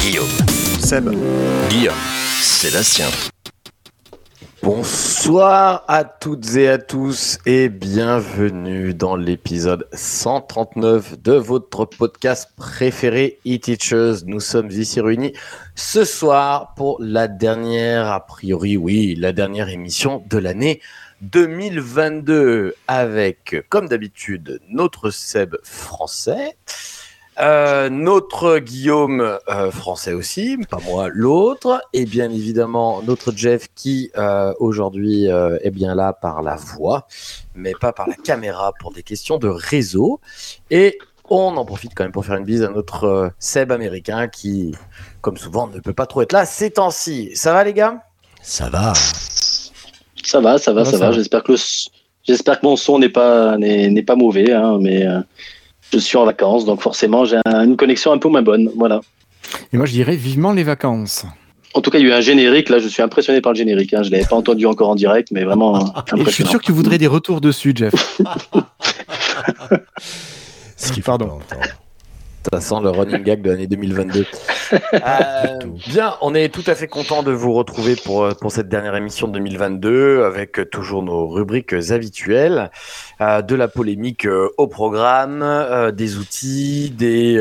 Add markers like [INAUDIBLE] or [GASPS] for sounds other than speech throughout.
Guillaume, Seb. Guillaume, Sébastien. Bonsoir à toutes et à tous et bienvenue dans l'épisode 139 de votre podcast préféré e-teachers. Nous sommes ici réunis ce soir pour la dernière, a priori oui, la dernière émission de l'année 2022 avec, comme d'habitude, notre Seb français. Euh, notre Guillaume euh, français aussi, pas moi l'autre, et bien évidemment notre Jeff qui euh, aujourd'hui euh, est bien là par la voix, mais pas par la caméra pour des questions de réseau. Et on en profite quand même pour faire une bise à notre euh, Seb américain qui, comme souvent, ne peut pas trop être là ces temps-ci. Ça va les gars? Ça va Ça va, ça va, ça, ça va. va? J'espère que le, s- j'espère que mon son n'est pas n'est, n'est pas mauvais, hein, mais euh, je suis en vacances, donc forcément j'ai un- une connexion un peu moins bonne. Voilà. Et moi, je dirais vivement les vacances. En tout cas, il y a eu un générique. Là, je suis impressionné par le générique. Hein. Je l'avais pas entendu encore en direct, mais vraiment Et je suis sûr que tu voudrais des retours dessus, Jeff. [LAUGHS] Ce qu'il Pardon. pas. Ça sent le running gag de l'année 2022. [LAUGHS] Euh, bien, on est tout à fait content de vous retrouver pour, euh, pour cette dernière émission de 2022 avec toujours nos rubriques habituelles, euh, de la polémique euh, au programme, des outils, des,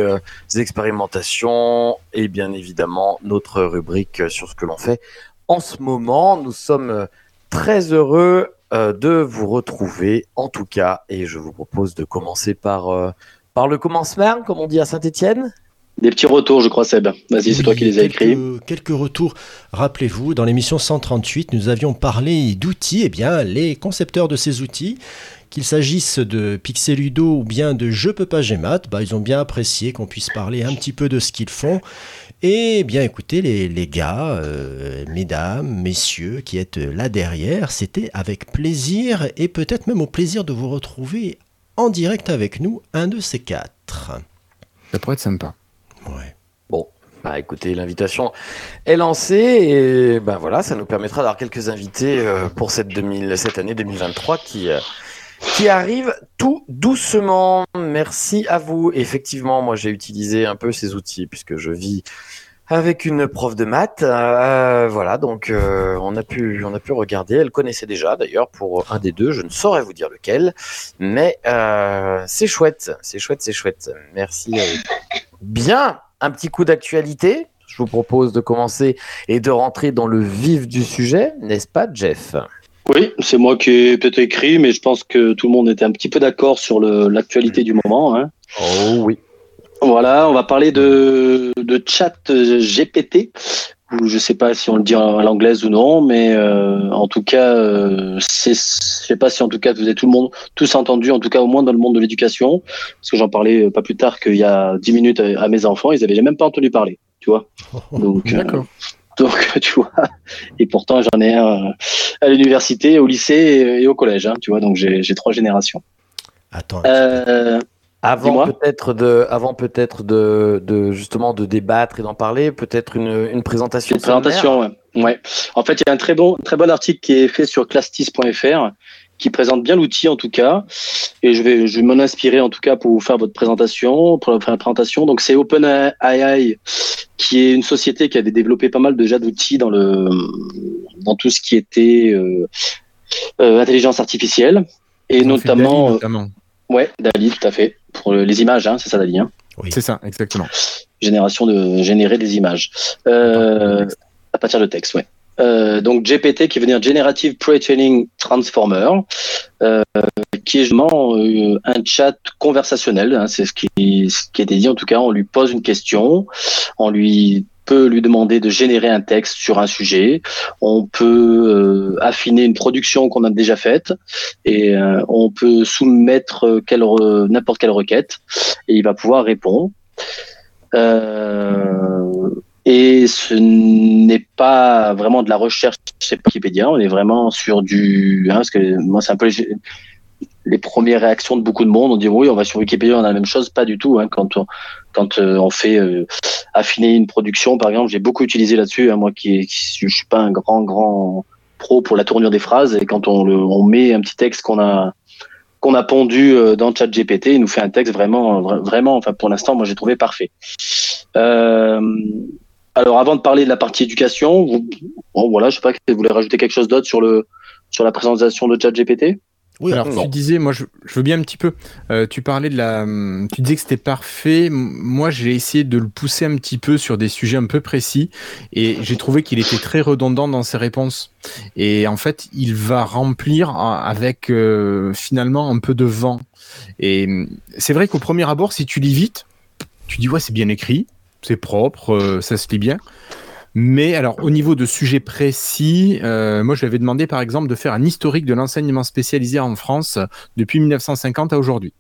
des expérimentations et bien évidemment notre rubrique sur ce que l'on fait en ce moment. Nous sommes très heureux de vous retrouver en tout cas et je vous propose de commencer par... par le commencement, comme on dit à Saint-Étienne Des petits retours, je crois, Seb. Vas-y, c'est toi qui les as écrits. quelques, retours. Rappelez-vous, dans l'émission 138, nous avions parlé d'outils. Eh bien, les concepteurs de ces outils, qu'il s'agisse de Pixeludo ou bien de Je peux pas Gmat, bah, ils ont bien apprécié qu'on puisse parler un petit peu de ce qu'ils font. Et bien, écoutez, les, les gars, euh, mesdames, messieurs qui êtes là derrière, c'était avec plaisir et peut-être même au plaisir de vous retrouver en direct avec nous, un de ces quatre. Ça pourrait être sympa. Ouais. Bah écoutez, l'invitation est lancée et ben voilà, ça nous permettra d'avoir quelques invités euh, pour cette, 2000, cette année 2023 qui, euh, qui arrive tout doucement. Merci à vous. Effectivement, moi j'ai utilisé un peu ces outils puisque je vis avec une prof de maths. Euh, voilà, donc euh, on, a pu, on a pu regarder. Elle connaissait déjà d'ailleurs pour un des deux. Je ne saurais vous dire lequel, mais euh, c'est chouette, c'est chouette, c'est chouette. Merci. Bien, un petit coup d'actualité. Je vous propose de commencer et de rentrer dans le vif du sujet, n'est-ce pas, Jeff? Oui, c'est moi qui ai peut-être écrit, mais je pense que tout le monde était un petit peu d'accord sur l'actualité du moment. Hein. Oh oui. Voilà, on va parler de, de chat GPT. Ou je sais pas si on le dit à l'anglaise ou non, mais euh, en tout cas, euh, je sais pas si en tout cas vous avez tout le monde tous entendu, en tout cas au moins dans le monde de l'éducation, parce que j'en parlais euh, pas plus tard qu'il y a dix minutes à, mes enfants, ils avaient même pas entendu parler, tu vois. Donc, euh, D'accord. donc [LAUGHS] tu vois, et pourtant j'en ai un à l'université, au lycée et, au collège, hein, tu vois. Donc j'ai, j'ai trois générations. Attends. Avant peut-être de, avant peut-être de, de justement de débattre et d'en parler, peut-être une, une présentation. Une présentation, ouais. ouais. En fait, il y a un très bon, très bon article qui est fait sur clastis.fr qui présente bien l'outil en tout cas. Et je vais, je vais m'en inspirer en tout cas pour vous faire votre présentation, pour faire la présentation. Donc c'est OpenAI qui est une société qui avait développé pas mal déjà d'outils dans le, dans tout ce qui était euh, euh, intelligence artificielle et notamment, Dali, euh, notamment. Ouais, Dali, tout à fait, pour les images, hein, c'est ça Dali. Hein Oui. C'est ça, exactement. génération de générer des images. Euh, à partir de texte, ouais. Euh, donc GPT qui veut dire Generative Pre-Training Transformer, euh, qui est justement euh, un chat conversationnel. hein, c'est ce qui, ce qui a été dit en tout cas. On lui pose une question, on lui peut lui demander de générer un texte sur un sujet. On peut euh, affiner une production qu'on a déjà faite et euh, on peut soumettre euh, n'importe quelle requête et il va pouvoir répondre. Et ce n'est pas vraiment de la recherche chez Wikipédia, on est vraiment sur du. Hein, parce que moi, c'est un peu les, premières réactions de beaucoup de monde. On dit oui, on va sur Wikipédia, on a la même chose. Pas du tout. Hein, quand on, euh, fait euh, affiner une production, par exemple, j'ai beaucoup utilisé là-dessus. Hein, moi, qui, je suis pas un grand, grand pro pour la tournure des phrases. Et quand on, met un petit texte qu'on a qu'on a pondu euh, dans ChatGPT, il nous fait un texte vraiment, vraiment. Enfin, pour l'instant, moi, j'ai trouvé parfait. Alors, avant de parler de la partie éducation, vous, bon, voilà, je sais pas, vous voulez rajouter quelque chose d'autre sur le sur la présentation de ChatGPT? Oui, alors tu disais, moi je, je, veux bien un petit peu. Euh, tu parlais de la, tu disais que c'était parfait. Moi, j'ai essayé de le pousser un petit peu sur des sujets un peu précis, et j'ai trouvé qu'il était très redondant dans ses réponses. Et en fait, il va remplir avec euh, finalement un peu de vent. Et c'est vrai qu'au premier abord, si tu lis vite, tu dis ouais, c'est bien écrit, c'est propre, euh, ça se lit bien. Mais alors, au niveau de sujets précis, euh, moi, je lui avais demandé, par exemple, de faire un historique de l'enseignement spécialisé en France depuis 1950 à aujourd'hui.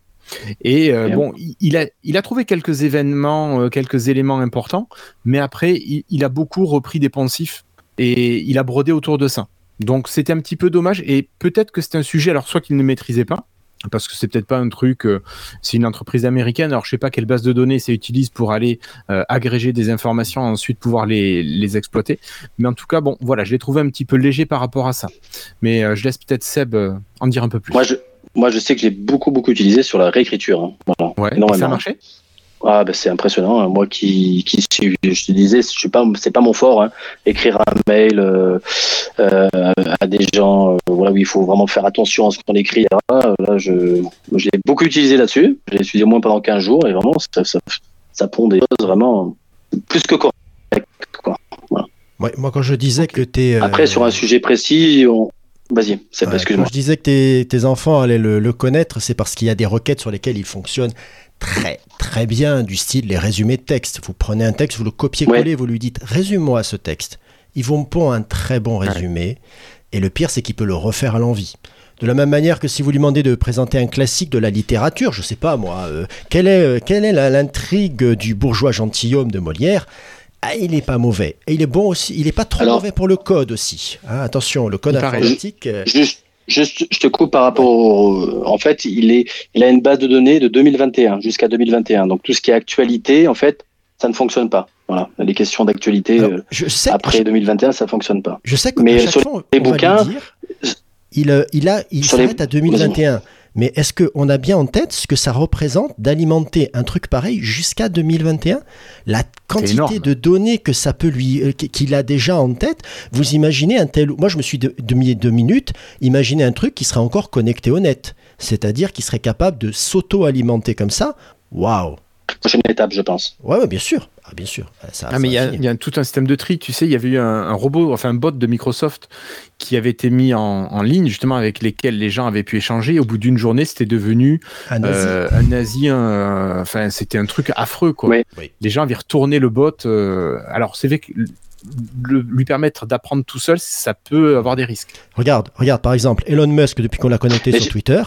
Et euh, bon, il a, il a trouvé quelques événements, euh, quelques éléments importants, mais après, il, il, a beaucoup repris des poncifs et il a brodé autour de ça. Donc, c'était un petit peu dommage. Et peut-être que c'est un sujet, alors, soit qu'il ne maîtrisait pas, parce que c'est peut-être pas un truc, euh, c'est une entreprise américaine, alors je sais pas quelle base de données ça utilise pour aller euh, agréger des informations et ensuite pouvoir les, les, exploiter. Mais en tout cas, bon, voilà, je l'ai trouvé un petit peu léger par rapport à ça. Mais euh, je laisse peut-être Seb en dire un peu plus. Moi, je, moi, je sais que j'ai beaucoup, beaucoup utilisé sur la réécriture. Hein. Voilà. Ouais, ça a marché? Ah, ben c'est impressionnant. Hein. Moi qui, qui suis, je te disais, je suis pas, c'est pas mon fort. Hein. Écrire un mail euh, euh, à des gens, euh, voilà, où il faut vraiment faire attention à ce qu'on écrit. Là, là je, l'ai beaucoup utilisé là-dessus. Je l'ai utilisé au moins pendant 15 jours et vraiment, ça, ça, ça pond des choses vraiment plus que correctes. Quoi. Voilà. Ouais, moi, quand je disais que tu Après, sur un sujet précis, on, Vas-y, c'est ouais, parce que. Quand je disais que tes, tes enfants allaient le, le connaître, c'est parce qu'il y a des requêtes sur lesquelles ils fonctionnent très très bien, du style les résumés de texte. Vous prenez un texte, vous le copiez-collez, ouais. vous lui dites résume-moi ce texte. Ils vont pondre un très bon résumé. Ouais. Et le pire, c'est qu'il peut le refaire à l'envie. De la même manière que si vous lui demandez de présenter un classique de la littérature, je sais pas moi, euh, quelle est, euh, quelle est l'intrigue du bourgeois gentilhomme de Molière ah, il n'est pas mauvais. Et il est bon aussi. Il n'est pas trop Alors, mauvais pour le code aussi. Hein, attention, le code informatique. Euh... Juste, juste, je te coupe par rapport au. En fait, il, est, il a une base de données de 2021 jusqu'à 2021. Donc tout ce qui est actualité, en fait, ça ne fonctionne pas. Voilà, les questions d'actualité euh, après je, 2021, ça ne fonctionne pas. Je sais que Mais sur fois, les bouquins, dire, il, il, a, il s'arrête à 2021. Mais est-ce qu'on a bien en tête ce que ça représente d'alimenter un truc pareil jusqu'à 2021 La quantité de données que ça peut lui, euh, qu'il a déjà en tête. Vous imaginez un tel. Moi, je me suis de, de, deux minutes. Imaginez un truc qui serait encore connecté au net, c'est-à-dire qui serait capable de s'auto-alimenter comme ça. Waouh Prochaine étape, je pense. Ouais, ouais bien sûr. Ah, bien sûr. Ça, ah, mais il y, y, a tout un système de tri. Tu sais, il y avait eu un, un, robot, enfin un bot de Microsoft qui avait été mis en, en, ligne, justement, avec lesquels les gens avaient pu échanger. Au bout d'une journée, c'était devenu un nazi. Euh, un nazi un, enfin, c'était un truc affreux, quoi. Oui. Les gens avaient retourné le bot. Euh, alors, c'est vrai que le, lui permettre d'apprendre tout seul, ça peut avoir des risques. Regarde, regarde, par exemple, Elon Musk, depuis qu'on l'a connecté mais sur Twitter,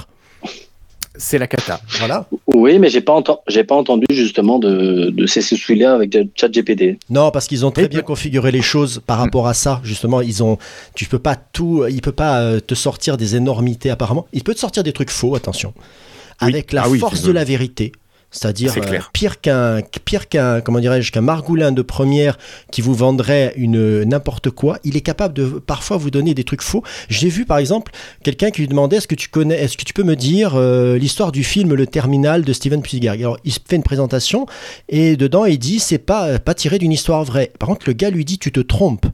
c'est la cata. Voilà. Oui, mais j'ai pas pas entendu justement de, de ces soucis-là avec ChatGPT. Non, parce qu'ils ont très bien configuré les choses par rapport à ça. Justement, ils ont, tu peux pas tout, il peut pas te sortir des énormités apparemment. Il peut te sortir des trucs faux, attention, oui. avec la ah, force oui, de la vérité. C'est-à-dire euh, pire qu'un pire qu'un comment dirais-je qu'un margoulin de première qui vous vendrait une n'importe quoi, il est capable de parfois vous donner des trucs faux. J'ai vu par exemple quelqu'un qui lui demandait est-ce que tu connais est-ce que tu peux me dire euh, l'histoire du film Le Terminal de Steven Spielberg? Alors il fait une présentation et dedans il dit c'est pas pas tiré d'une histoire vraie. Par contre le gars lui dit tu te trompes.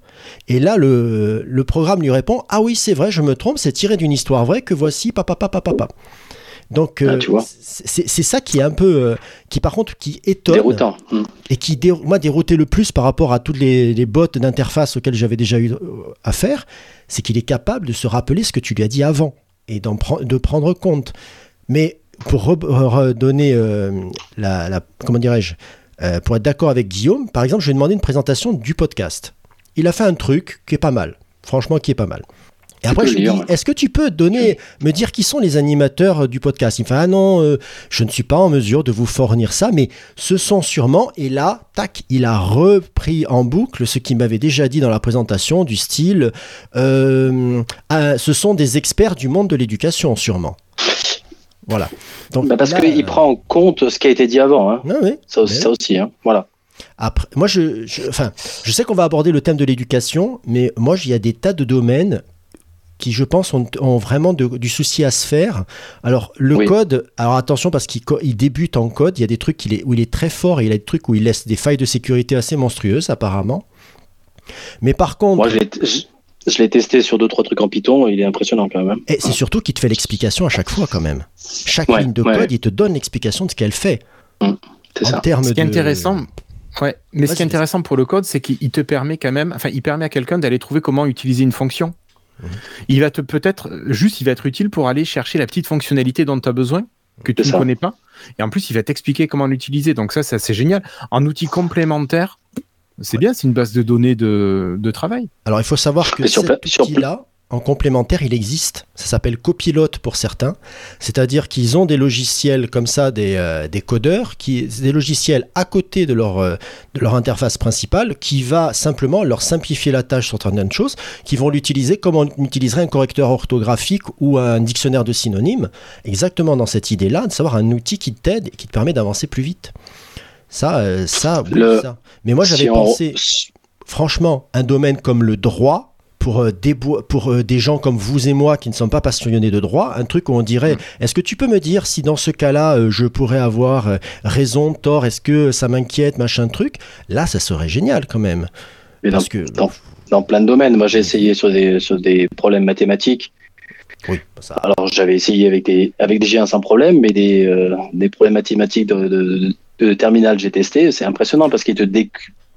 Et là le le programme lui répond ah oui, c'est vrai, je me trompe, c'est tiré d'une histoire vraie que voici papa papa papa. Donc euh, ah, c'est ça qui est un peu, euh, qui par contre qui étonne Déroutant. Mm. et qui dé moi déroutait le plus par rapport à toutes les, les bottes d'interface auxquelles j'avais déjà eu affaire, c'est qu'il est capable de se rappeler ce que tu lui as dit avant et pre de prendre compte. Mais pour redonner euh, la, la, comment dirais-je, euh, pour être d'accord avec Guillaume, par exemple, je lui ai demandé une présentation du podcast. Il a fait un truc qui est pas mal, franchement qui est pas mal. Et après, je lui dis, ouais. est-ce que tu peux donner, me dire qui sont les animateurs euh, du podcast? Il me fait, ah non, euh, je ne suis pas en mesure de vous fournir ça, mais ce sont sûrement, et là, tac, il a repris en boucle ce qu'il m'avait déjà dit dans la présentation, du style, euh, ce sont des experts du monde de l'éducation, sûrement. Voilà. Donc, Bah, parce qu'il prend en compte ce qui a été dit avant. Hein. ah oui. Ça, aussi- Mais ça aussi. Hein. Voilà. Après, moi, je, je- enfin, je sais qu'on va aborder le thème de l'éducation, mais moi, il y a des tas de domaines qui, je pense, ont, ont vraiment de- du souci à se faire. Alors, le Oui. code, alors attention parce qu'il il débute en code, il y a des trucs est- où il est très fort et il y a des trucs où il laisse des failles de sécurité assez monstrueuses, apparemment. Mais par contre, Moi, je l'ai, je, je l'ai testé sur deux trois trucs en Python. Il est impressionnant quand même. et c'est surtout qu'il te fait l'explication à chaque fois, quand même. Chaque Ouais, ligne de code, ouais. il te donne l'explication de ce qu'elle fait. C'est en ça. termes Ce qui est de- intéressant, ouais, mais ce qui est intéressant pour le code, c'est qu'il te permet quand même, enfin, il permet à quelqu'un d'aller trouver comment utiliser une fonction. Il va te peut-être, juste, il va être utile pour aller chercher la petite fonctionnalité dont tu as besoin, que tu ne connais pas. Et en plus, il va t'expliquer comment l'utiliser. Donc ça, c'est assez génial. En outil complémentaire, c'est bien, c'est une base de données de, de travail. Alors il faut savoir que cet outil-là, en complémentaire, il existe. Ça s'appelle Copilote pour certains. C'est-à-dire qu'ils ont des logiciels comme ça, des, euh, des codeurs, qui, des logiciels à côté de leur, euh, de leur interface principale, qui va simplement leur simplifier la tâche sur certaines choses, qui vont l'utiliser comme on utiliserait un correcteur orthographique ou un dictionnaire de synonymes, exactement dans cette idée-là, de savoir un outil qui t'aide et qui te permet d'avancer plus vite. Ça, euh, ça, oui, Le- ça. Mais moi, j'avais Si on- pensé franchement, un domaine comme le droit, pour, euh, des, pour euh, des gens comme vous et moi qui ne sommes pas passionnés de droit, un truc où on dirait, est-ce que tu peux me dire si dans ce cas-là, euh, je pourrais avoir raison, tort, est-ce que ça m'inquiète, machin truc Là, ça serait génial quand même. Mais dans, Parce que, dans- dans plein de domaines. Moi, j'ai essayé sur des, sur des problèmes mathématiques. oui, ça, Alors, j'avais essayé avec des, avec des G1 sans problème, mais des, euh, des problèmes mathématiques de, de, de terminal, j'ai testé. C'est impressionnant parce qu'il te,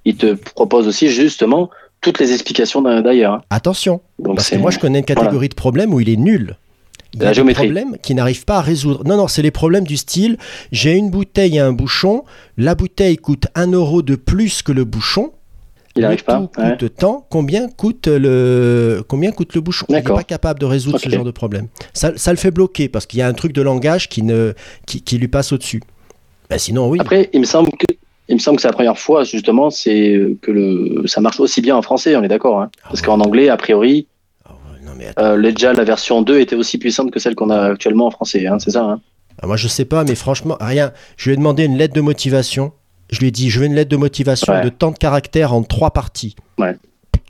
il te propose aussi justement toutes les explications d'ailleurs. hein. attention, Donc, parce que moi je connais une catégorie de problèmes où il est nul. Il y La a des géométrie. problèmes qui n'arrivent pas à résoudre. Non, non, c'est les problèmes du style j'ai une bouteille et un bouchon, la bouteille coûte un euro de plus que le bouchon. il n'arrive pas. tout ouais. coûte tant, combien coûte le, combien coûte le bouchon? Il n'est pas capable de résoudre ce genre de problème. Ça, ça le fait bloquer parce qu'il y a un truc de langage qui, ne, qui, qui lui passe au-dessus. Ben sinon, oui. Après, il me semble que il me semble que c'est la première fois justement, c'est que le ça marche aussi bien en français. On est d'accord, hein parce qu'en anglais, a priori, ouais, non, mais attends. euh, déjà la version 2 était aussi puissante que celle qu'on a actuellement en français. Hein, c'est ça. Hein Ah, moi, je sais pas, mais franchement, rien. Je lui ai demandé une lettre de motivation. Je lui ai dit, je veux une lettre de motivation Ouais. de tant de caractères en trois parties. Ouais.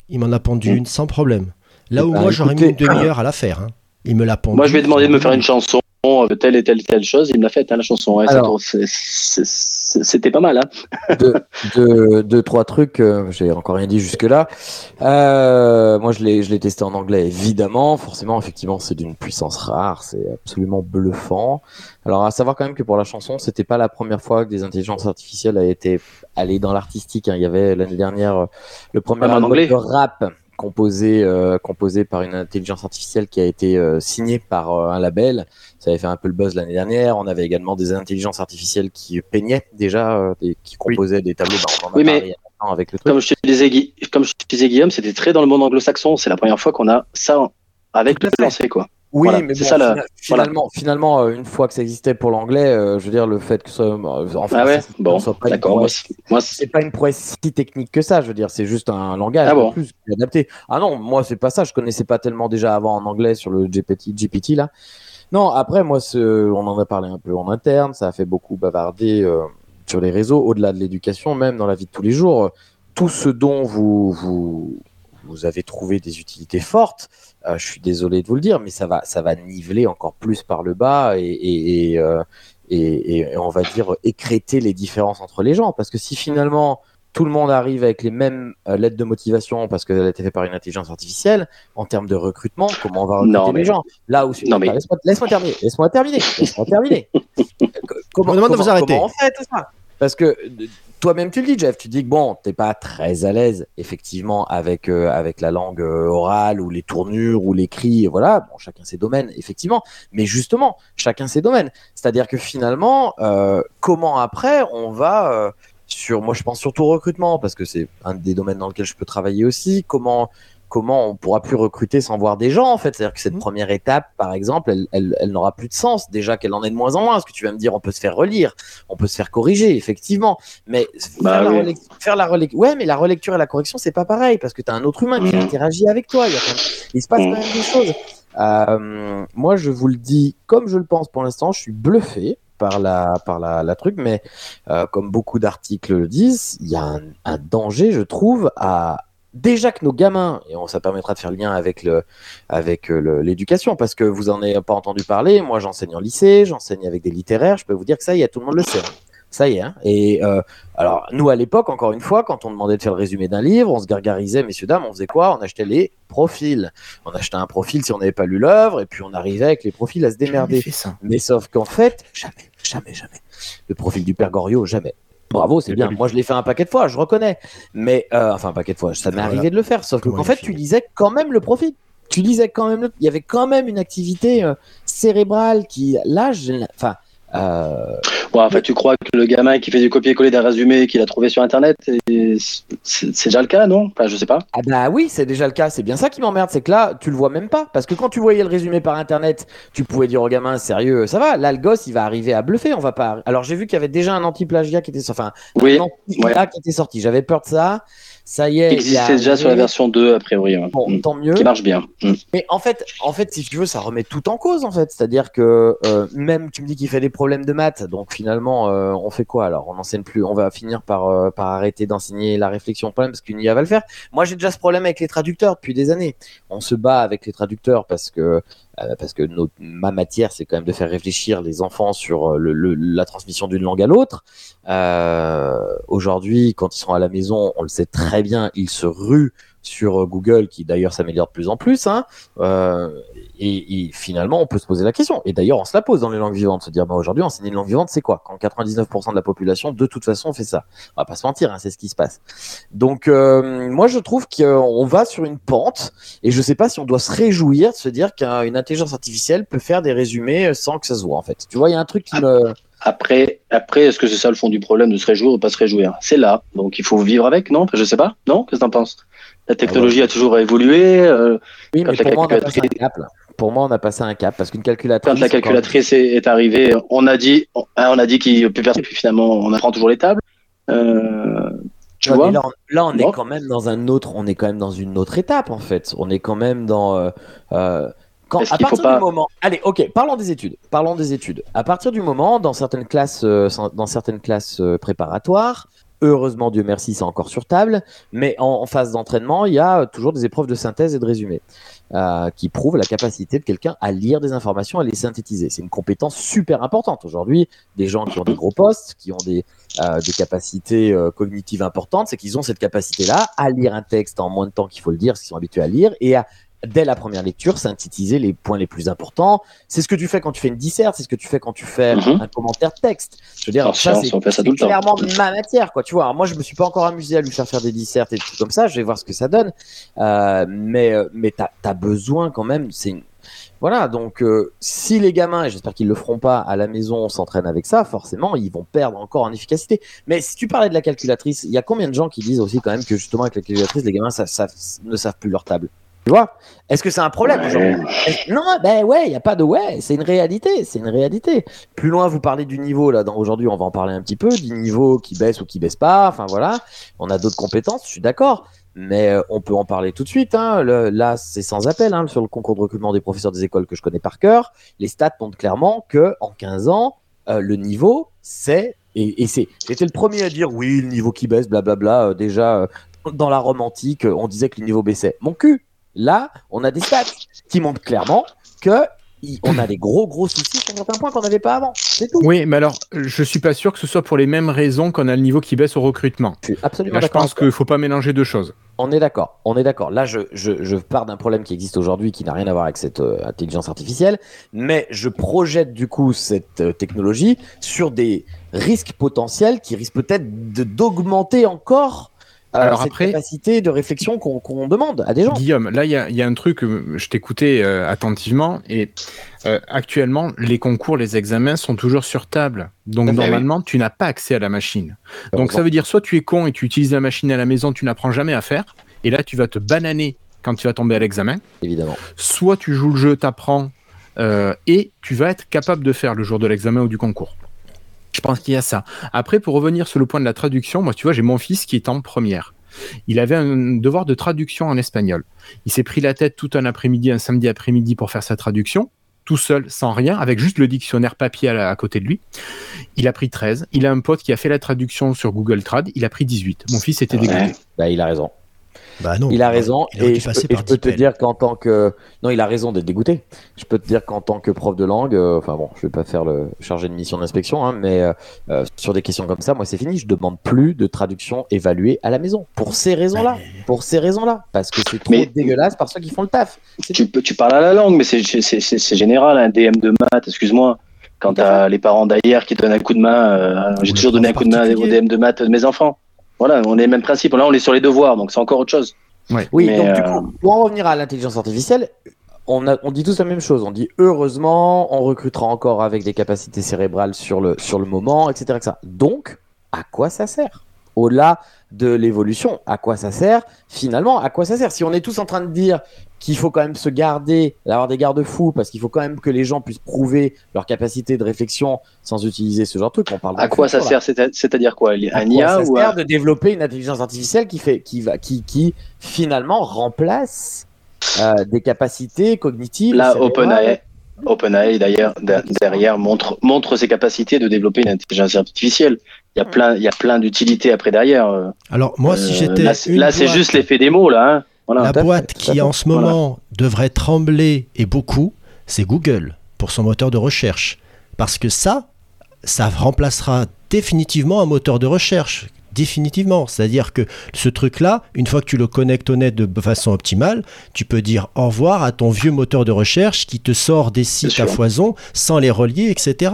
Il m'en a pondu Mm. une sans problème. Là où ben, moi, j'aurais mis une demi-heure à la faire. hein. Il me l'a pondu. Moi, je lui ai demandé de me faire une chanson telle et telle telle chose. Il me l'a fait hein, la chanson. Ouais, C'était pas mal. Hein [LAUGHS] deux, deux, deux, trois trucs. euh, J'ai encore rien dit jusque-là. Euh, moi, je l'ai, testé en anglais, évidemment. Forcément, effectivement, c'est d'une puissance rare. C'est absolument bluffant. Alors, à savoir quand même que pour la chanson, c'était pas la première fois que des intelligences artificielles a été allées dans l'artistique. hein. Il y avait l'année dernière euh, le premier album de rap composé, euh, composé par une intelligence artificielle qui a été euh, signé par euh, un label. Ça avait fait un peu le buzz l'année dernière. On avait également des intelligences artificielles qui peignaient déjà, euh, des- qui Oui. composaient des tableaux. Bah, on en a Oui, mais- parlé il y a longtemps avec le truc. Comme je te disais, Gui- comme je te disais Guillaume, c'était très dans le monde anglo-saxon. C'est la première fois qu'on a ça avec Tout le lancé, quoi. Oui, Voilà, mais bon, ça, la- finalement, finalement, euh, une fois que ça existait pour l'anglais, euh, je veux dire, le fait que ça, euh, en Ah ouais. Bon, ça une d'accord. C'est- pas une prouesse si technique que ça, je veux dire, c'est juste un langage Ah bon plus adapté. Ah non, moi c'est pas ça, je connaissais pas tellement déjà avant en anglais sur le GPT, GPT là. Non, après moi on en a parlé un peu en interne, ça a fait beaucoup bavarder euh, sur les réseaux, au-delà de l'éducation, même dans la vie de tous les jours. Tout ce dont vous vous vous avez trouvé des utilités fortes, euh, je suis désolé de vous le dire, mais ça va ça va niveler encore plus par le bas et, et, et, euh, et, on va dire écréter les différences entre les gens. Parce que si finalement tout le monde arrive avec les mêmes euh, lettres de motivation parce qu'elle a été faite par une intelligence artificielle, en termes de recrutement, comment on va recruter Non, mais- les gens? Là où Non, mais- laisse-moi terminer, laisse-moi terminer, laisse-moi terminer. [LAUGHS] comment, me demande de vous arrêter. comment on fait tout ça? Parce que euh, toi-même tu le dis, Jeff, tu dis que bon, t'es pas très à l'aise effectivement avec euh, avec la langue euh, orale ou les tournures ou l'écrit, voilà. Bon, chacun ses domaines, effectivement. Mais justement, chacun ses domaines. C'est-à-dire que finalement, euh, comment après on va sur, moi je pense surtout au recrutement parce que c'est un des domaines dans lequel je peux travailler aussi. Comment comment on pourra plus recruter sans voir des gens en fait. C'est-à-dire que cette Mhm. première étape, par exemple, elle, elle, elle n'aura plus de sens. Déjà qu'elle en est de moins en moins. Ce que tu vas me dire, on peut se faire relire, on peut se faire corriger, effectivement. Mais Bah faire, oui. faire la relecture, ouais, mais la relecture et la correction, c'est pas pareil parce que tu as un autre humain qui Mhm. interagit avec toi. Il, y a quand même- il se passe Mhm. quand même des choses. Euh, moi, je vous le dis comme je le pense pour l'instant. Je suis bluffé par la par la, la truc, mais euh, comme beaucoup d'articles le disent, il y a un, un danger, je trouve, à déjà que nos gamins, et on, ça permettra de faire le lien avec le avec euh, l'éducation, parce que vous en avez pas entendu parler. Moi, j'enseigne en lycée, j'enseigne avec des littéraires. Je peux vous dire que ça y est, tout le monde le sait. Ça y est. hein. Et euh, alors, nous, à l'époque, encore une fois, quand on demandait de faire le résumé d'un livre, on se gargarisait, messieurs, dames, on faisait quoi? On achetait les profils. On achetait un profil si on n'avait pas lu l'œuvre, et puis on arrivait avec les profils à se démerder. ça. Mais sauf qu'en fait, jamais, jamais, jamais. Le profil du père Goriot, jamais. Bravo, c'est bien. Moi, je l'ai fait un paquet de fois, je reconnais. Mais, euh, enfin, un paquet de fois, ça m'est Voilà. arrivé de le faire. Sauf qu'en il fait, tu lisais quand même le profil. Tu lisais quand même le... Il y avait quand même une activité euh, cérébrale qui, là, enfin, euh, Ouais, en fait, tu crois que le gamin qui fait du copier-coller d'un résumé qu'il a trouvé sur Internet, et c'est déjà le cas, non? Enfin, je sais pas. Ah bah oui, c'est déjà le cas. C'est bien ça qui m'emmerde, c'est que là, tu le vois même pas. Parce que quand tu voyais le résumé par internet, tu pouvais dire au gamin, sérieux, ça va? Là, le gosse, il va arriver à bluffer. On va pas. Alors j'ai vu qu'il y avait déjà un anti-plagiat qui était sorti. Enfin, Oui, un qui était sorti. J'avais peur de ça. Ça y est. a existait déjà sur la version 2, a priori. ouais. Bon, Mm. tant mieux. Qui marche bien. Mm. Mais en fait, en fait, si tu veux, ça remet tout en cause, en fait. C'est-à-dire que euh, même tu me dis qu'il fait des problèmes de maths, donc finalement, euh, on fait quoi alors? On n'enseigne plus. On va finir par euh, par arrêter d'enseigner la réflexion au problème parce qu'une IA va le faire. Moi, j'ai déjà ce problème avec les traducteurs depuis des années. On se bat avec les traducteurs parce que parce que notre, ma matière, c'est quand même de faire réfléchir les enfants sur euh, le, le- la transmission d'une langue à l'autre. Euh, Aujourd'hui, quand ils sont à la maison, on le sait très bien, ils se ruent sur euh, Google, qui d'ailleurs s'améliore de plus en plus. Hein. Euh, et, et finalement, on peut se poser la question. Et d'ailleurs, on se la pose dans les langues vivantes, se dire, bah, aujourd'hui, enseigner une langue vivante, c'est quoi? Quand 99% de la population, de toute façon, fait ça. On va pas se mentir, hein, c'est ce qui se passe. Donc, euh, moi, je trouve qu'on va sur une pente, et je sais pas si on doit se réjouir de se dire qu'une intelligence artificielle peut faire des résumés sans que ça se voit, en fait. Tu vois, il y a un truc qui me... Après, après est-ce que c'est ça le fond du problème de se réjouir ou pas se réjouir? C'est là, donc il faut vivre avec, non? Je sais pas, non? Qu'est-ce que t'en penses? La technologie a toujours évolué. euh, Oui, Quand mais la pour moi, on a passé un calculatrice- cap, là. Pour moi, on a passé un cap, parce qu'une calculatrice... quand la calculatrice est, est arrivée, on a dit, on, hein, on a dit qu'il peut faire, puis finalement, on apprend toujours les tables. Euh, tu vois? mais là, on, là, on est quand même dans un autre, on est quand même dans une autre étape en fait. On est quand même dans euh, euh, quand à partir pas- du moment. Allez, ok, parlons des études. Parlons des études. À partir du moment, dans certaines classes, euh, dans certaines classes euh, préparatoires. Heureusement, Dieu merci, c'est encore sur table. Mais en, en phase d'entraînement, il y a euh, toujours des épreuves de synthèse et de résumé euh, qui prouvent la capacité de quelqu'un à lire des informations, à les synthétiser. C'est une compétence super importante. Aujourd'hui, des gens qui ont des gros postes, qui ont des, euh, des capacités euh, cognitives importantes, c'est qu'ils ont cette capacité-là à lire un texte en moins de temps qu'il faut le dire, parce qu'ils sont habitués à lire, et à, dès la première lecture, synthétiser les points les plus importants. C'est ce que tu fais quand tu fais une disserte, c'est ce que tu fais quand tu fais Mhm. un commentaire texte. Je veux dire, ça, c'est on tout clairement ma matière, quoi. Tu vois, Alors, moi, je me suis pas encore amusé à lui faire faire des dissertes et des trucs comme ça. Je vais voir ce que ça donne. Euh, mais euh, mais t'as as besoin quand même. C'est une... voilà. Donc, euh, si les gamins, et j'espère qu'ils le feront pas à la maison, s'entraînent avec ça, forcément, ils vont perdre encore en efficacité. Mais si tu parlais de la calculatrice, il y a combien de gens qui disent aussi quand même que justement avec la calculatrice, les gamins ça, ça- ne savent plus leur table? Tu vois? Est-ce que c'est un problème Ouais. aujourd'hui? Est-ce- Non, ben ouais, il n'y a pas de ouais, c'est une réalité, c'est une réalité. Plus loin, vous parlez du niveau, là, aujourd'hui, on va en parler un petit peu, du niveau qui baisse ou qui baisse pas, enfin voilà, on a d'autres compétences, je suis d'accord, mais euh, on peut en parler tout de suite, hein. Le- là, c'est sans appel, hein, sur le concours de recrutement des professeurs des écoles que je connais par cœur, les stats montrent clairement que en 15 ans, euh, le niveau, c'est, et, et c'est, j'étais le premier à dire, oui, le niveau qui baisse, blablabla, euh, déjà, dans la Rome antique, on disait que le niveau baissait. Mon cul, Là, on a des stats qui montrent clairement que on a des gros gros soucis sur certains points qu'on n'avait pas avant. C'est tout. Oui, mais alors, je suis pas sûr que ce soit pour les mêmes raisons qu'on a le niveau qui baisse au recrutement. Je suis absolument Là, je pense qu'il faut pas mélanger deux choses. On est d'accord, on est d'accord. Là, je, je, je pars d'un problème qui existe aujourd'hui qui n'a rien à voir avec cette euh, intelligence artificielle, mais je projette du coup cette euh, technologie sur des risques potentiels qui risquent peut-être d'augmenter encore Alors cette après- capacité de réflexion qu'on demande à des gens. Guillaume, là, il y a, il y a un truc, euh, je t'écoutais euh, attentivement, et euh, actuellement, les concours, les examens sont toujours sur table. Donc, oui. normalement, tu n'as pas accès à la machine. Donc, ça veut dire soit tu es con et tu utilises la machine à la maison, tu n'apprends jamais à faire, et là, tu vas te bananer quand tu vas tomber à l'examen. Évidemment. Soit tu joues le jeu, t'apprends euh, et tu vas être capable de faire le jour de l'examen ou du concours. Je pense qu'il y a ça. Après, pour revenir sur le point de la traduction, moi, tu vois, j'ai mon fils qui est en première. Il avait un devoir de traduction en espagnol. Il s'est pris la tête tout un après-midi, un samedi après-midi pour faire sa traduction, tout seul, sans rien, avec juste le dictionnaire papier à, à, côté de lui. Il a pris 13. Il a un pote qui a fait la traduction sur Google Trad. Il a pris 18. Mon fils était dégoûté. Bah, il a raison. Bah non, il a raison. il et je peux, passer et par je peux te dire qu'en tant que. Non, il a raison d'être dégoûté. Je peux te dire qu'en tant que prof de langue, euh, enfin bon, je vais pas faire le chargé de mission d'inspection, hein, mais euh, euh, sur des questions comme ça, moi c'est fini. Je demande plus de traduction évaluée à la maison. Pour ces raisons-là. Pour ces raisons-là. Parce que c'est trop Mais- dégueulasse par ceux qui font le taf. Tu, peux- tu parles à la langue, mais c'est- général, un DM de maths, excuse-moi. Quand t'as les parents d'ailleurs qui donnent un coup de main, euh, j'ai Ou toujours donné un coup de main au particuliers. DM de maths de mes enfants. Voilà, on est le même principe. Là, on est sur les devoirs, donc c'est encore autre chose. Oui, Mais, donc du euh, coup, pour en revenir à l'intelligence artificielle, on, a, on dit tous la même chose. On dit heureusement, on recrutera encore avec des capacités cérébrales sur le, sur le moment, etc., etc. Donc, à quoi ça sert? Au-delà de l'évolution, à quoi ça sert Finalement, à quoi ça sert? Si on est tous en train de dire qu'il faut quand même se garder, d'avoir des garde-fous, parce qu'il faut quand même que les gens puissent prouver leur capacité de réflexion sans utiliser ce genre de truc. On parle À quoi ça sert? C'est- C'est-à-dire quoi? À Un quoi IA ça ou sert de développer une intelligence artificielle qui fait qui va qui qui finalement remplace euh, des capacités cognitives Là. OpenAI, OpenAI d'ailleurs de- derrière montre montre ses capacités de développer une intelligence artificielle. Il y a plein, il y a plein d'utilités après derrière. euh. Alors, moi, si Euh, j'étais. là, c'est là, juste l'effet démo là. hein. Voilà. La fait, boîte qui fait. en ce Voilà. moment devrait trembler et beaucoup, c'est Google pour son moteur de recherche. Parce que ça, ça remplacera définitivement un moteur de recherche. Définitivement. C'est-à-dire que ce truc-là, une fois que tu le connectes au net de façon optimale, tu peux dire au revoir à ton vieux moteur de recherche qui te sort des sites à foison sans les relier, etc.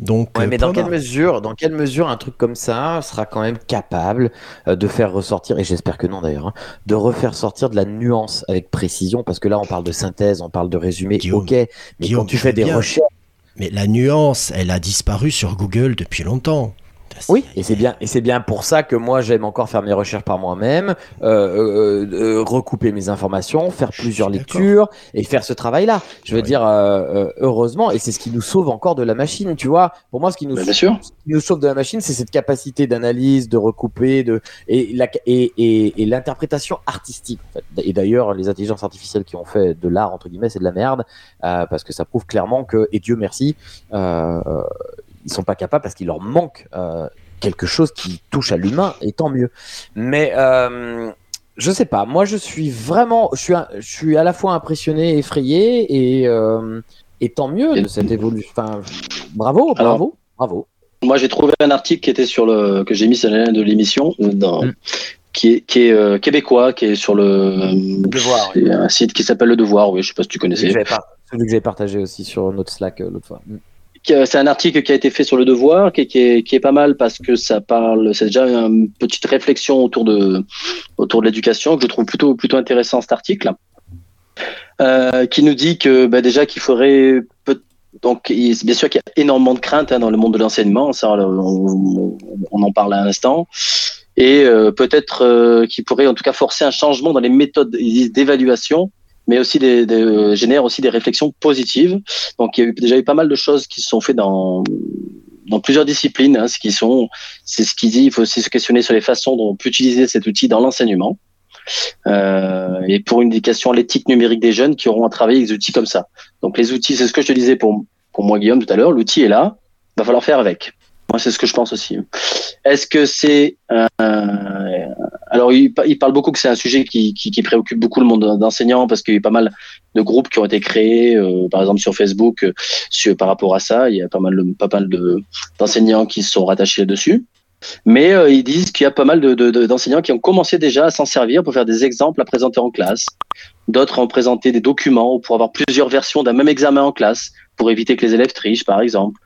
Donc, Ouais, euh, mais dans quelle mesure, dans quelle mesure un truc comme ça sera quand même capable euh, de faire ressortir, et j'espère que non d'ailleurs, hein, de refaire sortir de la nuance avec précision, parce que là on parle de synthèse, on parle de résumé, Guillaume, ok, mais Guillaume, quand tu fais des bien. recherches, Mais la nuance, elle a disparu sur Google depuis longtemps. Oui, et c'est bien, et c'est bien pour ça que moi j'aime encore faire mes recherches par moi-même, euh, euh, euh, recouper mes informations, faire Je plusieurs lectures et faire ce travail-là. Je veux Oui. dire, heureusement, et c'est ce qui nous sauve encore de la machine, tu vois. Pour moi, ce qui nous Bah, bien sûr. ce qui nous sauve de la machine, c'est cette capacité d'analyse, de recouper, de et la et, et, et l'interprétation artistique. En fait. Et d'ailleurs, les intelligences artificielles qui ont fait de l'art entre guillemets, c'est de la merde euh, parce que ça prouve clairement que et Dieu merci, ils sont pas capables parce qu'il leur manque euh, quelque chose qui touche à l'humain et tant mieux. Mais euh, je sais pas. Moi, je suis vraiment, je suis, un- je suis à la fois impressionné, effrayé et euh, et tant mieux de cette évolution. Enfin, bravo, Alors- bravo, bravo. Moi, j'ai trouvé un article qui était sur le que j'ai mis sur la de l'émission, euh, dans- Mm. qui est qui est euh, québécois, qui est sur le Devoir, un site qui s'appelle Le Devoir. Oui, je sais pas si tu connaissais. celui que j'ai partagé aussi sur notre Slack l'autre fois. Mm. C'est un article qui a été fait sur le devoir, qui, est- pas mal parce que ça parle, c'est déjà une petite réflexion autour de l'éducation que je trouve plutôt intéressant cet article, euh, qui nous dit que bah, déjà qu'il faudrait peut- donc bien sûr qu'il y a énormément de craintes hein, dans le monde de l'enseignement, ça on, en parle à l'instant, et euh, peut-être euh, qu'il pourrait en tout cas forcer un changement dans les méthodes d'évaluation, mais aussi des, des- euh, génère aussi des réflexions positives. Donc il y a eu, déjà eu pas mal de choses qui se sont faites dans dans plusieurs disciplines, hein, ce qui sont, c'est ce qui dit, il faut aussi se questionner sur les façons dont on peut utiliser cet outil dans l'enseignement. Euh, et pour une éducation à l'éthique numérique des jeunes qui auront à travailler avec des outils comme ça. Donc les outils, c'est ce que je te disais pour, pour moi Guillaume tout à l'heure, l'outil est là, va falloir faire avec. Moi c'est ce que je pense aussi. Est-ce que c'est euh, alors il, pa- il parle beaucoup que c'est un sujet qui, préoccupe beaucoup le monde d'enseignants parce qu'il y a pas mal de groupes qui ont été créés, euh, par exemple sur Facebook, euh, par rapport à ça, il y a pas mal de, pas d'enseignants qui se sont rattachés dessus. Mais euh, ils disent qu'il y a pas mal de, de- d'enseignants qui ont commencé déjà à s'en servir pour faire des exemples à présenter en classe. D'autres ont présenté des documents pour avoir plusieurs versions d'un même examen en classe pour éviter que les élèves trichent, par exemple.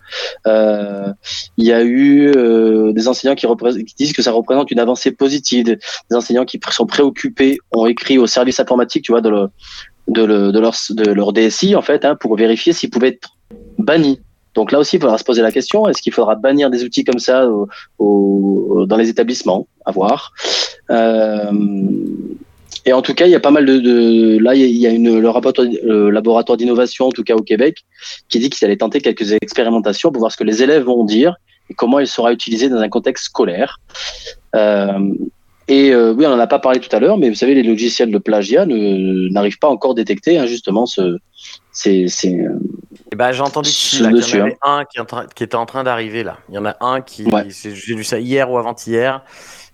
Euh, il y a eu euh, des enseignants qui, disent que ça représente une avancée positive, des, enseignants qui sont préoccupés, ont écrit au service informatique, tu vois, de leur DSI, en fait, hein, pour vérifier s'ils pouvaient être bannis. Donc là aussi, il faudra se poser la question est-ce qu'il faudra bannir des outils comme ça dans les établissements À voir. Euh, Et en tout cas, il y a pas mal de, là, il y a une le, laboratoire, le laboratoire d'innovation, en tout cas au Québec, qui dit qu'il allait tenter quelques expérimentations pour voir ce que les élèves vont dire et comment il sera utilisé dans un contexte scolaire. Euh, et euh, oui, on n'en a pas parlé tout à l'heure, mais vous savez, les logiciels de plagiat n'arrivent pas encore à détecter hein, justement ce, c'est, eh ben, j'ai entendu qu'il y en avait un qui, qui, était en train d'arriver là. Il y en a un qui, j'ai lu ça hier ou avant-hier,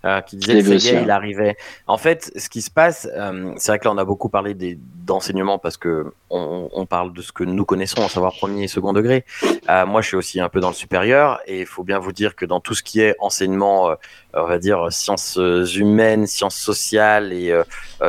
euh, qui disait que il arrivait. En fait, ce qui se passe, euh, c'est vrai que là, on a beaucoup parlé d'enseignement parce que on, on, parle de ce que nous connaissons, à savoir premier et second degré. Euh, moi, je suis aussi un peu dans le supérieur et il faut bien vous dire que dans tout ce qui est enseignement, on va dire sciences humaines, sciences sociales et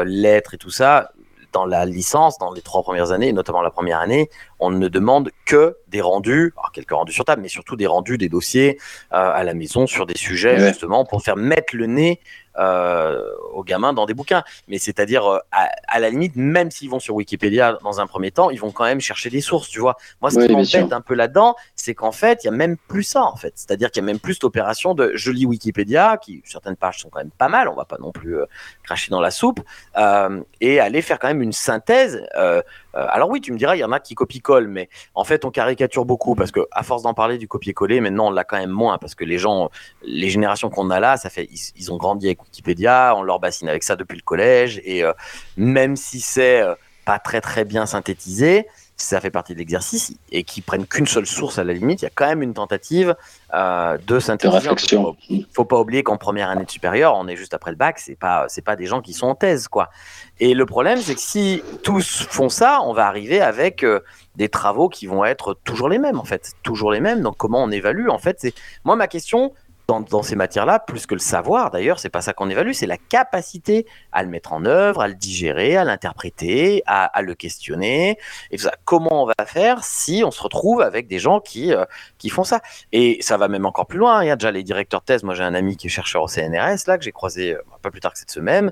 lettres et tout ça, dans la licence, dans les trois premières années, notamment la première année, on ne demande que des rendus, alors quelques rendus sur table, mais surtout des rendus des dossiers euh, à la maison sur des sujets justement pour faire mettre le nez aux gamins dans des bouquins. Mais c'est-à-dire, euh, à, la limite, même s'ils vont sur Wikipédia dans un premier temps, ils vont quand même chercher des sources, tu vois. Moi, ce qui m'embête un peu là-dedans, c'est qu'en fait, il y a même plus ça, en fait. C'est-à-dire qu'il y a même plus d'opérations de je lis Wikipédia, qui certaines pages sont quand même pas mal, on va pas non plus euh, cracher dans la soupe, et aller faire quand même une synthèse. Alors oui, tu me diras, il y en a qui copient-collent, mais en fait, on caricature beaucoup parce que à force d'en parler du copier-coller, maintenant on l'a quand même moins parce que les gens, les générations qu'on a là, ça fait, ils, ils ont grandi avec Wikipédia, on leur bassine avec ça depuis le collège, et euh, même si c'est euh, pas très très bien synthétisé, ça fait partie de l'exercice, et qu'ils prennent qu'une seule source à la limite, il y a quand même une tentative euh, de synthétiser. Il faut, pas oublier qu'en première année de supérieure, on est juste après le bac, c'est pas c'est pas des gens qui sont en thèse quoi. Et le problème, c'est que si tous font ça, on va arriver avec des travaux qui vont être toujours les mêmes en fait, toujours les mêmes. Donc comment on évalue en fait C'est moi ma question, dans, ces matières-là, plus que le savoir d'ailleurs, c'est pas ça qu'on évalue, c'est la capacité à le mettre en œuvre, à le digérer, à l'interpréter, à, le questionner. Et ça. Comment on va faire si on se retrouve avec des gens qui, euh, qui font ça? Et ça va même encore plus loin. Il y a déjà les directeurs de thèse. Moi, j'ai un ami qui est chercheur au CNRS là que j'ai croisé euh, pas plus tard que cette semaine.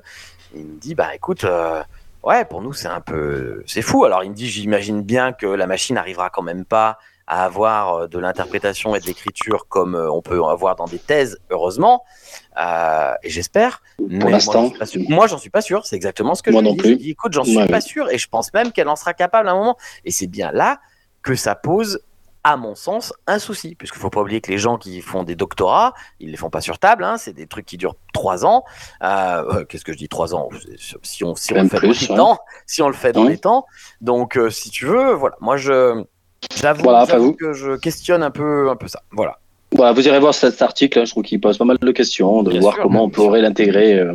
Il me dit bah écoute. Euh, ouais, pour nous, c'est un peu. C'est fou. Alors, il me dit j'imagine bien que la machine n'arrivera quand même pas à avoir euh, de l'interprétation et de l'écriture comme euh, on peut en avoir dans des thèses, heureusement. Euh, et j'espère. Pour l'instant. Moi, j'en suis pas sûr. C'est exactement ce que moi je non dis. Plus. dis. écoute, j'en suis pas sûr. Et je pense même qu'elle en sera capable à un moment. Et c'est bien là que ça pose à mon sens, un souci, puisqu'il faut pas oublier que les gens qui font des doctorats, ils les font pas sur table, hein, c'est des trucs qui durent trois ans. Euh, Qu'est-ce que je dis trois ans? Si on, si on le fait dans les temps, si on le fait dans les temps. Donc, si tu veux, voilà, moi je J'avoue que je questionne un peu, un peu ça. Voilà. Voilà, vous irez voir cet article, hein, je trouve qu'il pose pas mal de questions, de voir comment on pourrait l'intégrer euh,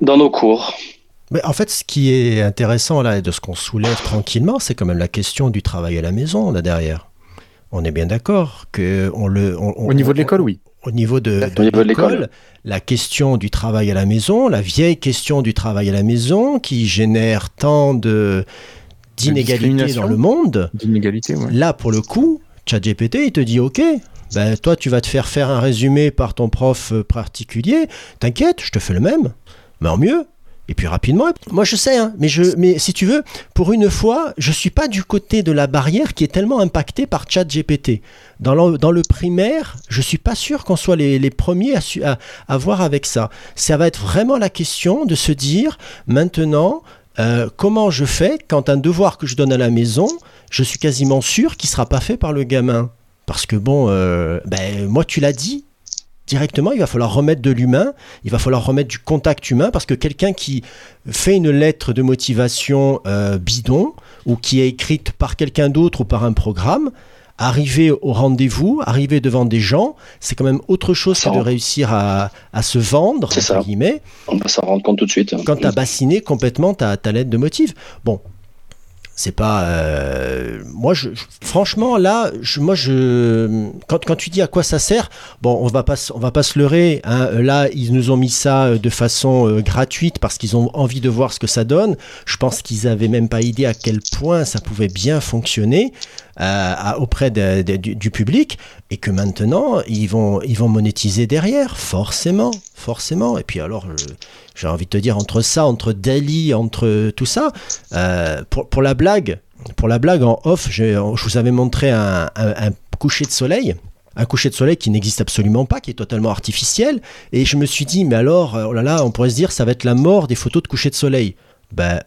dans nos cours. Mais en fait, ce qui est intéressant là, de ce qu'on soulève tranquillement, c'est quand même la question du travail à la maison là derrière. On est bien d'accord que on le. au niveau de l'école, oui. Au niveau de, de l'école, la question du travail à la maison, la vieille question du travail à la maison, qui génère tant de d'inégalité dans le monde. D'inégalité, Là, pour le coup, ChatGPT, il te dit OK, ben, toi, tu vas te faire faire un résumé par ton prof euh, particulier. T'inquiète, je te fais le même, mais en mieux. Et puis rapidement, moi je sais, hein, mais, je, mais si tu veux, pour une fois, je suis pas du côté de la barrière qui est tellement impactée par ChatGPT. Dans le, dans le primaire, je suis pas sûr qu'on soit les, les premiers à, à voir avec ça. Ça va être vraiment la question de se dire, maintenant, euh, comment je fais quand un devoir que je donne à la maison, je suis quasiment sûr qu'il ne sera pas fait par le gamin Parce que bon, euh, ben, moi tu l'as dit, directement, il va falloir remettre de l'humain, il va falloir remettre du contact humain, parce que quelqu'un qui fait une lettre de motivation euh, bidon, ou qui est écrite par quelqu'un d'autre ou par un programme, arriver au rendez-vous, arriver devant des gens, c'est quand même autre chose que de réussir à, se vendre, entre guillemets. On va s'en rendre compte tout de suite. Quand tu as bassiné complètement ta, ta lettre de motif. Bon, c'est pas. Euh, moi, je, franchement, là, je, moi, je, quand, quand, tu dis à quoi ça sert, bon, on va pas, on va pas se leurrer. Hein, là, ils nous ont mis ça euh, de façon euh, gratuite parce qu'ils ont envie de voir ce que ça donne. Je pense qu'ils avaient même pas idée à quel point ça pouvait bien fonctionner auprès du, public et que maintenant ils vont, ils vont monétiser derrière, forcément, forcément. Et puis alors j'ai envie de te dire, entre ça, entre Dali, entre tout ça, euh, pour, pour, la blague, pour la blague en off, je, je vous avais montré un, un, coucher de soleil un coucher de soleil qui n'existe absolument pas, qui est totalement artificiel. Et je me suis dit, mais alors, oh là là, on pourrait se dire, ça va être la mort des photos de coucher de soleil. Ben,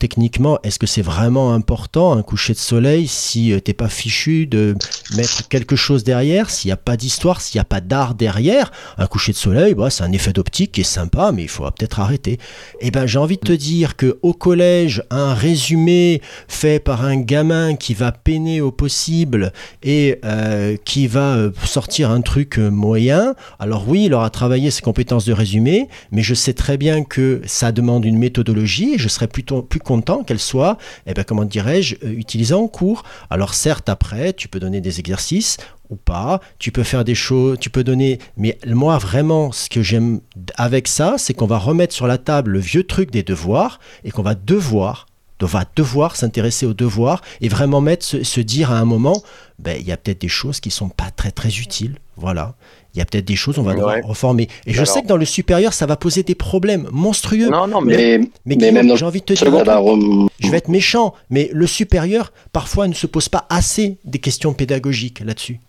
techniquement, est-ce que c'est vraiment important un coucher de soleil si euh, t'es pas fichu de mettre quelque chose derrière, s'il n'y a pas d'histoire, s'il n'y a pas d'art derrière? Un coucher de soleil, bah, c'est un effet d'optique qui est sympa, mais il faudra peut-être arrêter. Eh ben, j'ai envie de te dire que au collège, un résumé fait par un gamin qui va peiner au possible et euh, qui va euh, sortir un truc moyen. Alors oui, il aura travaillé ses compétences de résumé, mais je sais très bien que ça demande une méthodologie et je serais plutôt plus content qu'elle soit, eh ben, comment dirais-je, euh, utilisée en cours. Alors certes, après, tu peux donner des exercices ou pas, tu peux faire des choses, tu peux donner... Mais moi, vraiment, ce que j'aime avec ça, c'est qu'on va remettre sur la table le vieux truc des devoirs et qu'on va devoir va devoir s'intéresser aux devoirs et vraiment mettre, se, dire à un moment, ben, il y a peut-être des choses qui sont pas très très utiles. Voilà il y a peut-être des choses on va devoir reformer. Et je sais que dans le supérieur, ça va poser des problèmes monstrueux. Non, non, mais, mais, même j'ai envie de te dire, je vais être méchant, mais le supérieur, parfois, ne se pose pas assez des questions pédagogiques là-dessus.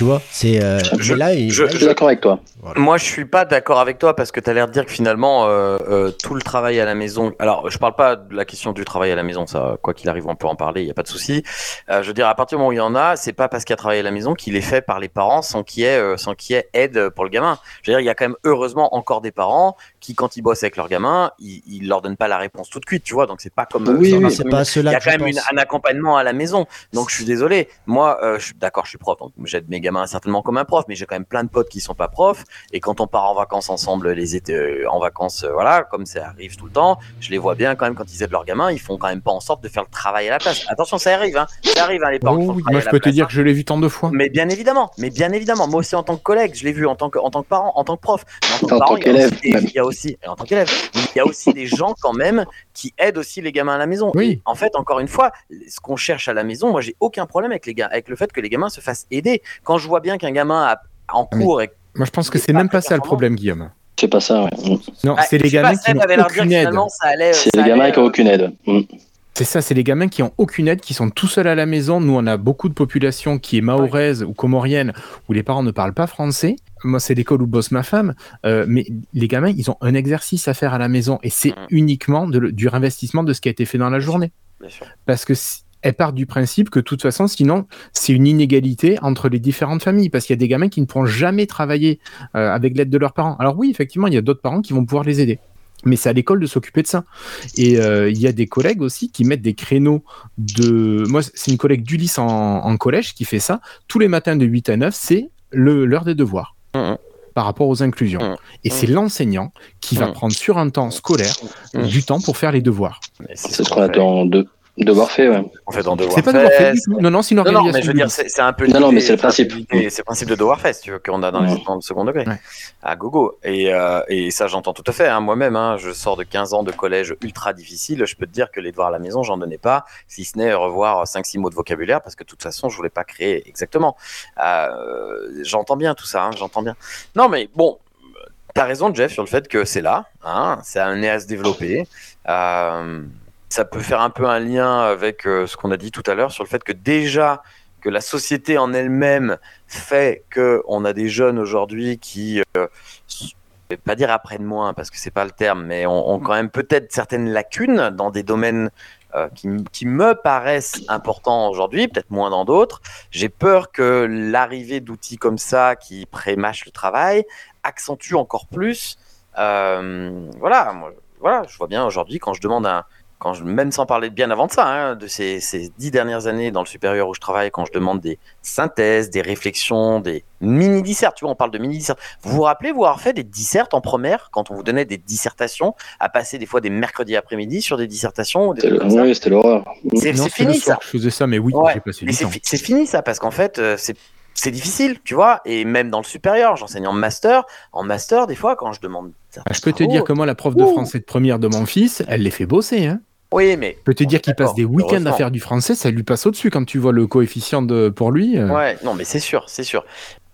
Tu vois, c'est. Euh, je, là, je, suis d'accord avec toi. Moi, je suis pas d'accord avec toi parce que tu as l'air de dire que finalement, euh, euh, tout le travail à la maison. Alors, je parle pas de la question du travail à la maison, ça, quoi qu'il arrive, on peut en parler, il y a pas de souci. je veux dire, à partir du moment où il y en a, c'est pas parce qu'il y a travail à la maison qu'il est fait par les parents sans qu'il y ait, sans qu'il y ait aide pour le gamin. Je veux dire, il y a quand même heureusement encore des parents qui, quand ils bossent avec leur gamin, ils, ils leur donnent pas la réponse tout de suite, tu vois. Donc c'est pas comme. Oui, oui c'est pas cela. Il y a quand même un accompagnement à la maison. Donc je suis désolé. Moi, je suis d'accord, je suis prof, donc j'aide mes gamins certainement comme un prof, mais j'ai quand même plein de potes qui sont pas profs. Et quand on part en vacances ensemble, les étés, euh, en vacances, euh, voilà, comme ça arrive tout le temps, je les vois bien quand même quand ils aident leurs gamins, ils font quand même pas en sorte de faire le travail à la place. Attention, ça arrive, hein. ça arrive, hein, les parents. moi, je peux te dire hein. que je l'ai vu tant de fois. Mais bien évidemment, mais bien évidemment, moi aussi en tant que collègue, je l'ai vu en tant que, en tant que parent, en tant que prof, en tant, qu'élève. Il y a aussi, en tant qu'élève, il y a aussi des gens quand même qui aident aussi les gamins à la maison. Oui. en fait, encore une fois, ce qu'on cherche à la maison, moi, j'ai aucun problème avec les gars, avec le fait que les gamins se fassent aider. Quand je vois bien qu'un gamin a en cours. Moi, je pense que c'est même pas ça le problème, Guillaume. C'est pas ça, ouais. Non, c'est les gamins qui n'ont aucune aide. C'est les gamins qui n'ont aucune aide. C'est ça, c'est les gamins qui ont aucune aide, qui sont tout seuls à la maison. Nous, on a beaucoup de population qui est mahoraise ou comorienne, où les parents ne parlent pas français. Moi, c'est l'école où bosse ma femme. Euh, mais les gamins, ils ont un exercice à faire à la maison, et c'est mm. uniquement du réinvestissement de ce qui a été fait dans la journée. Parce que elle part du principe que de toute façon, sinon, c'est une inégalité entre les différentes familles, parce qu'il y a des gamins qui ne pourront jamais travailler euh, avec l'aide de leurs parents. Alors oui, effectivement, il y a d'autres parents qui vont pouvoir les aider. Mais c'est à l'école de s'occuper de ça. Et euh, il y a des collègues aussi qui mettent des créneaux de... Moi, c'est une collègue d'Ulysse en, en collège qui fait ça. Tous les matins de 8 à 9, c'est l'heure des devoirs. Mmh. par rapport aux inclusions. Mmh. Et c'est l'enseignant qui va prendre sur un temps scolaire du temps pour faire les devoirs. C'est ce qu'on attend de Devoir fait, ouais. En fait, en devoir C'est pas devoir fait Non, non, c'est une organisation. Non, mais je veux dire, c'est un peu. Non, non, mais c'est le principe. C'est le principe de devoir fait, tu veux, qu'on a dans les dans le second degré. À gogo. Et, euh, et ça, j'entends tout à fait. Hein. Moi-même, hein, je sors de 15 ans de collège ultra difficile. Je peux te dire que les devoirs à la maison, j'en donnais pas, si ce n'est revoir 5-6 mots de vocabulaire, parce que de toute façon, je voulais pas créer exactement. Euh, j'entends bien tout ça, hein, j'entends bien. Non, mais bon, T'as raison, Jeff, sur le fait que c'est là, hein, c'est un nez à se développer. Euh, ça peut faire un peu un lien avec euh, ce qu'on a dit tout à l'heure sur le fait que déjà que la société en elle-même fait que on a des jeunes aujourd'hui qui euh, je vais pas dire apprennent moins parce que c'est pas le terme mais ont, quand même peut-être certaines lacunes dans des domaines euh, qui, qui, me paraissent importants aujourd'hui, peut-être moins dans d'autres. J'ai peur que l'arrivée d'outils comme ça qui prémâchent le travail accentue encore plus. Euh, voilà, moi, voilà, je vois bien aujourd'hui quand je demande un, quand je, même sans parler bien avant de ça, hein, de ces, ces, dix dernières années dans le supérieur où je travaille, quand je demande des synthèses, des réflexions, des mini-dissertes, tu vois, on parle de mini-dissertes. Vous vous rappelez vous avoir fait des dissertes en première, quand on vous donnait des dissertations, à passer des fois des mercredis après-midi sur des dissertations Oui, c'était l'horreur. C'est fini ça. Je faisais ça, mais oui, j'ai passé du temps. C'est fini ça, parce qu'en fait, euh, c'est c'est difficile, tu vois, et même dans le supérieur, j'enseigne en master. En master, des fois, quand je demande. Ah, je peux te dire que moi, la prof de français de première de mon fils, elle les fait bosser. Hein. Oui, mais. Je peux te dire qu'il passe des week-ends à faire du français, ça lui passe au-dessus quand tu vois le coefficient de, pour lui. Euh. Ouais, non, mais c'est sûr, c'est sûr.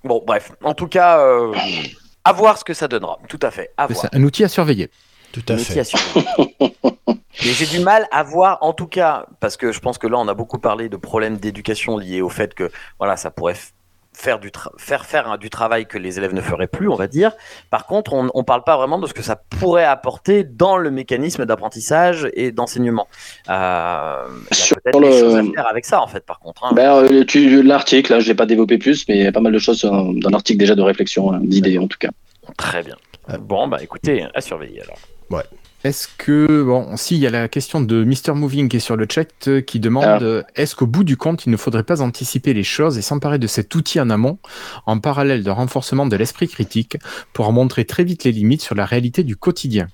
Bon, bref, en tout cas, euh, à voir ce que ça donnera. Tout à fait. À voir. un outil à surveiller. Tout à fait. Mais j'ai du mal à voir, en tout cas, parce que je pense que là, on a beaucoup parlé de problèmes d'éducation liés au fait que, voilà, ça pourrait faire du tra- faire faire du travail que les élèves ne feraient plus, on va dire. Par contre, on ne parle pas vraiment de ce que ça pourrait apporter dans le mécanisme d'apprentissage et d'enseignement. Euh, il y a Sur peut-être des le- choses à faire avec ça, en fait, par contre. hein. Ben, euh, tu- l'article, là, je l'ai pas développé plus, mais il y a pas mal de choses dans, dans l'article déjà de réflexion, hein, d'idées en tout cas. Très bien. Bon, bah écoutez, à surveiller alors. Est-ce que, bon, si, il y a la question de Mr. Moving qui est sur le chat euh, qui demande Ah. euh, est-ce qu'au bout du compte, il ne faudrait pas anticiper les choses et s'emparer de cet outil en amont, en parallèle de renforcement de l'esprit critique, pour en montrer très vite les limites sur la réalité du quotidien?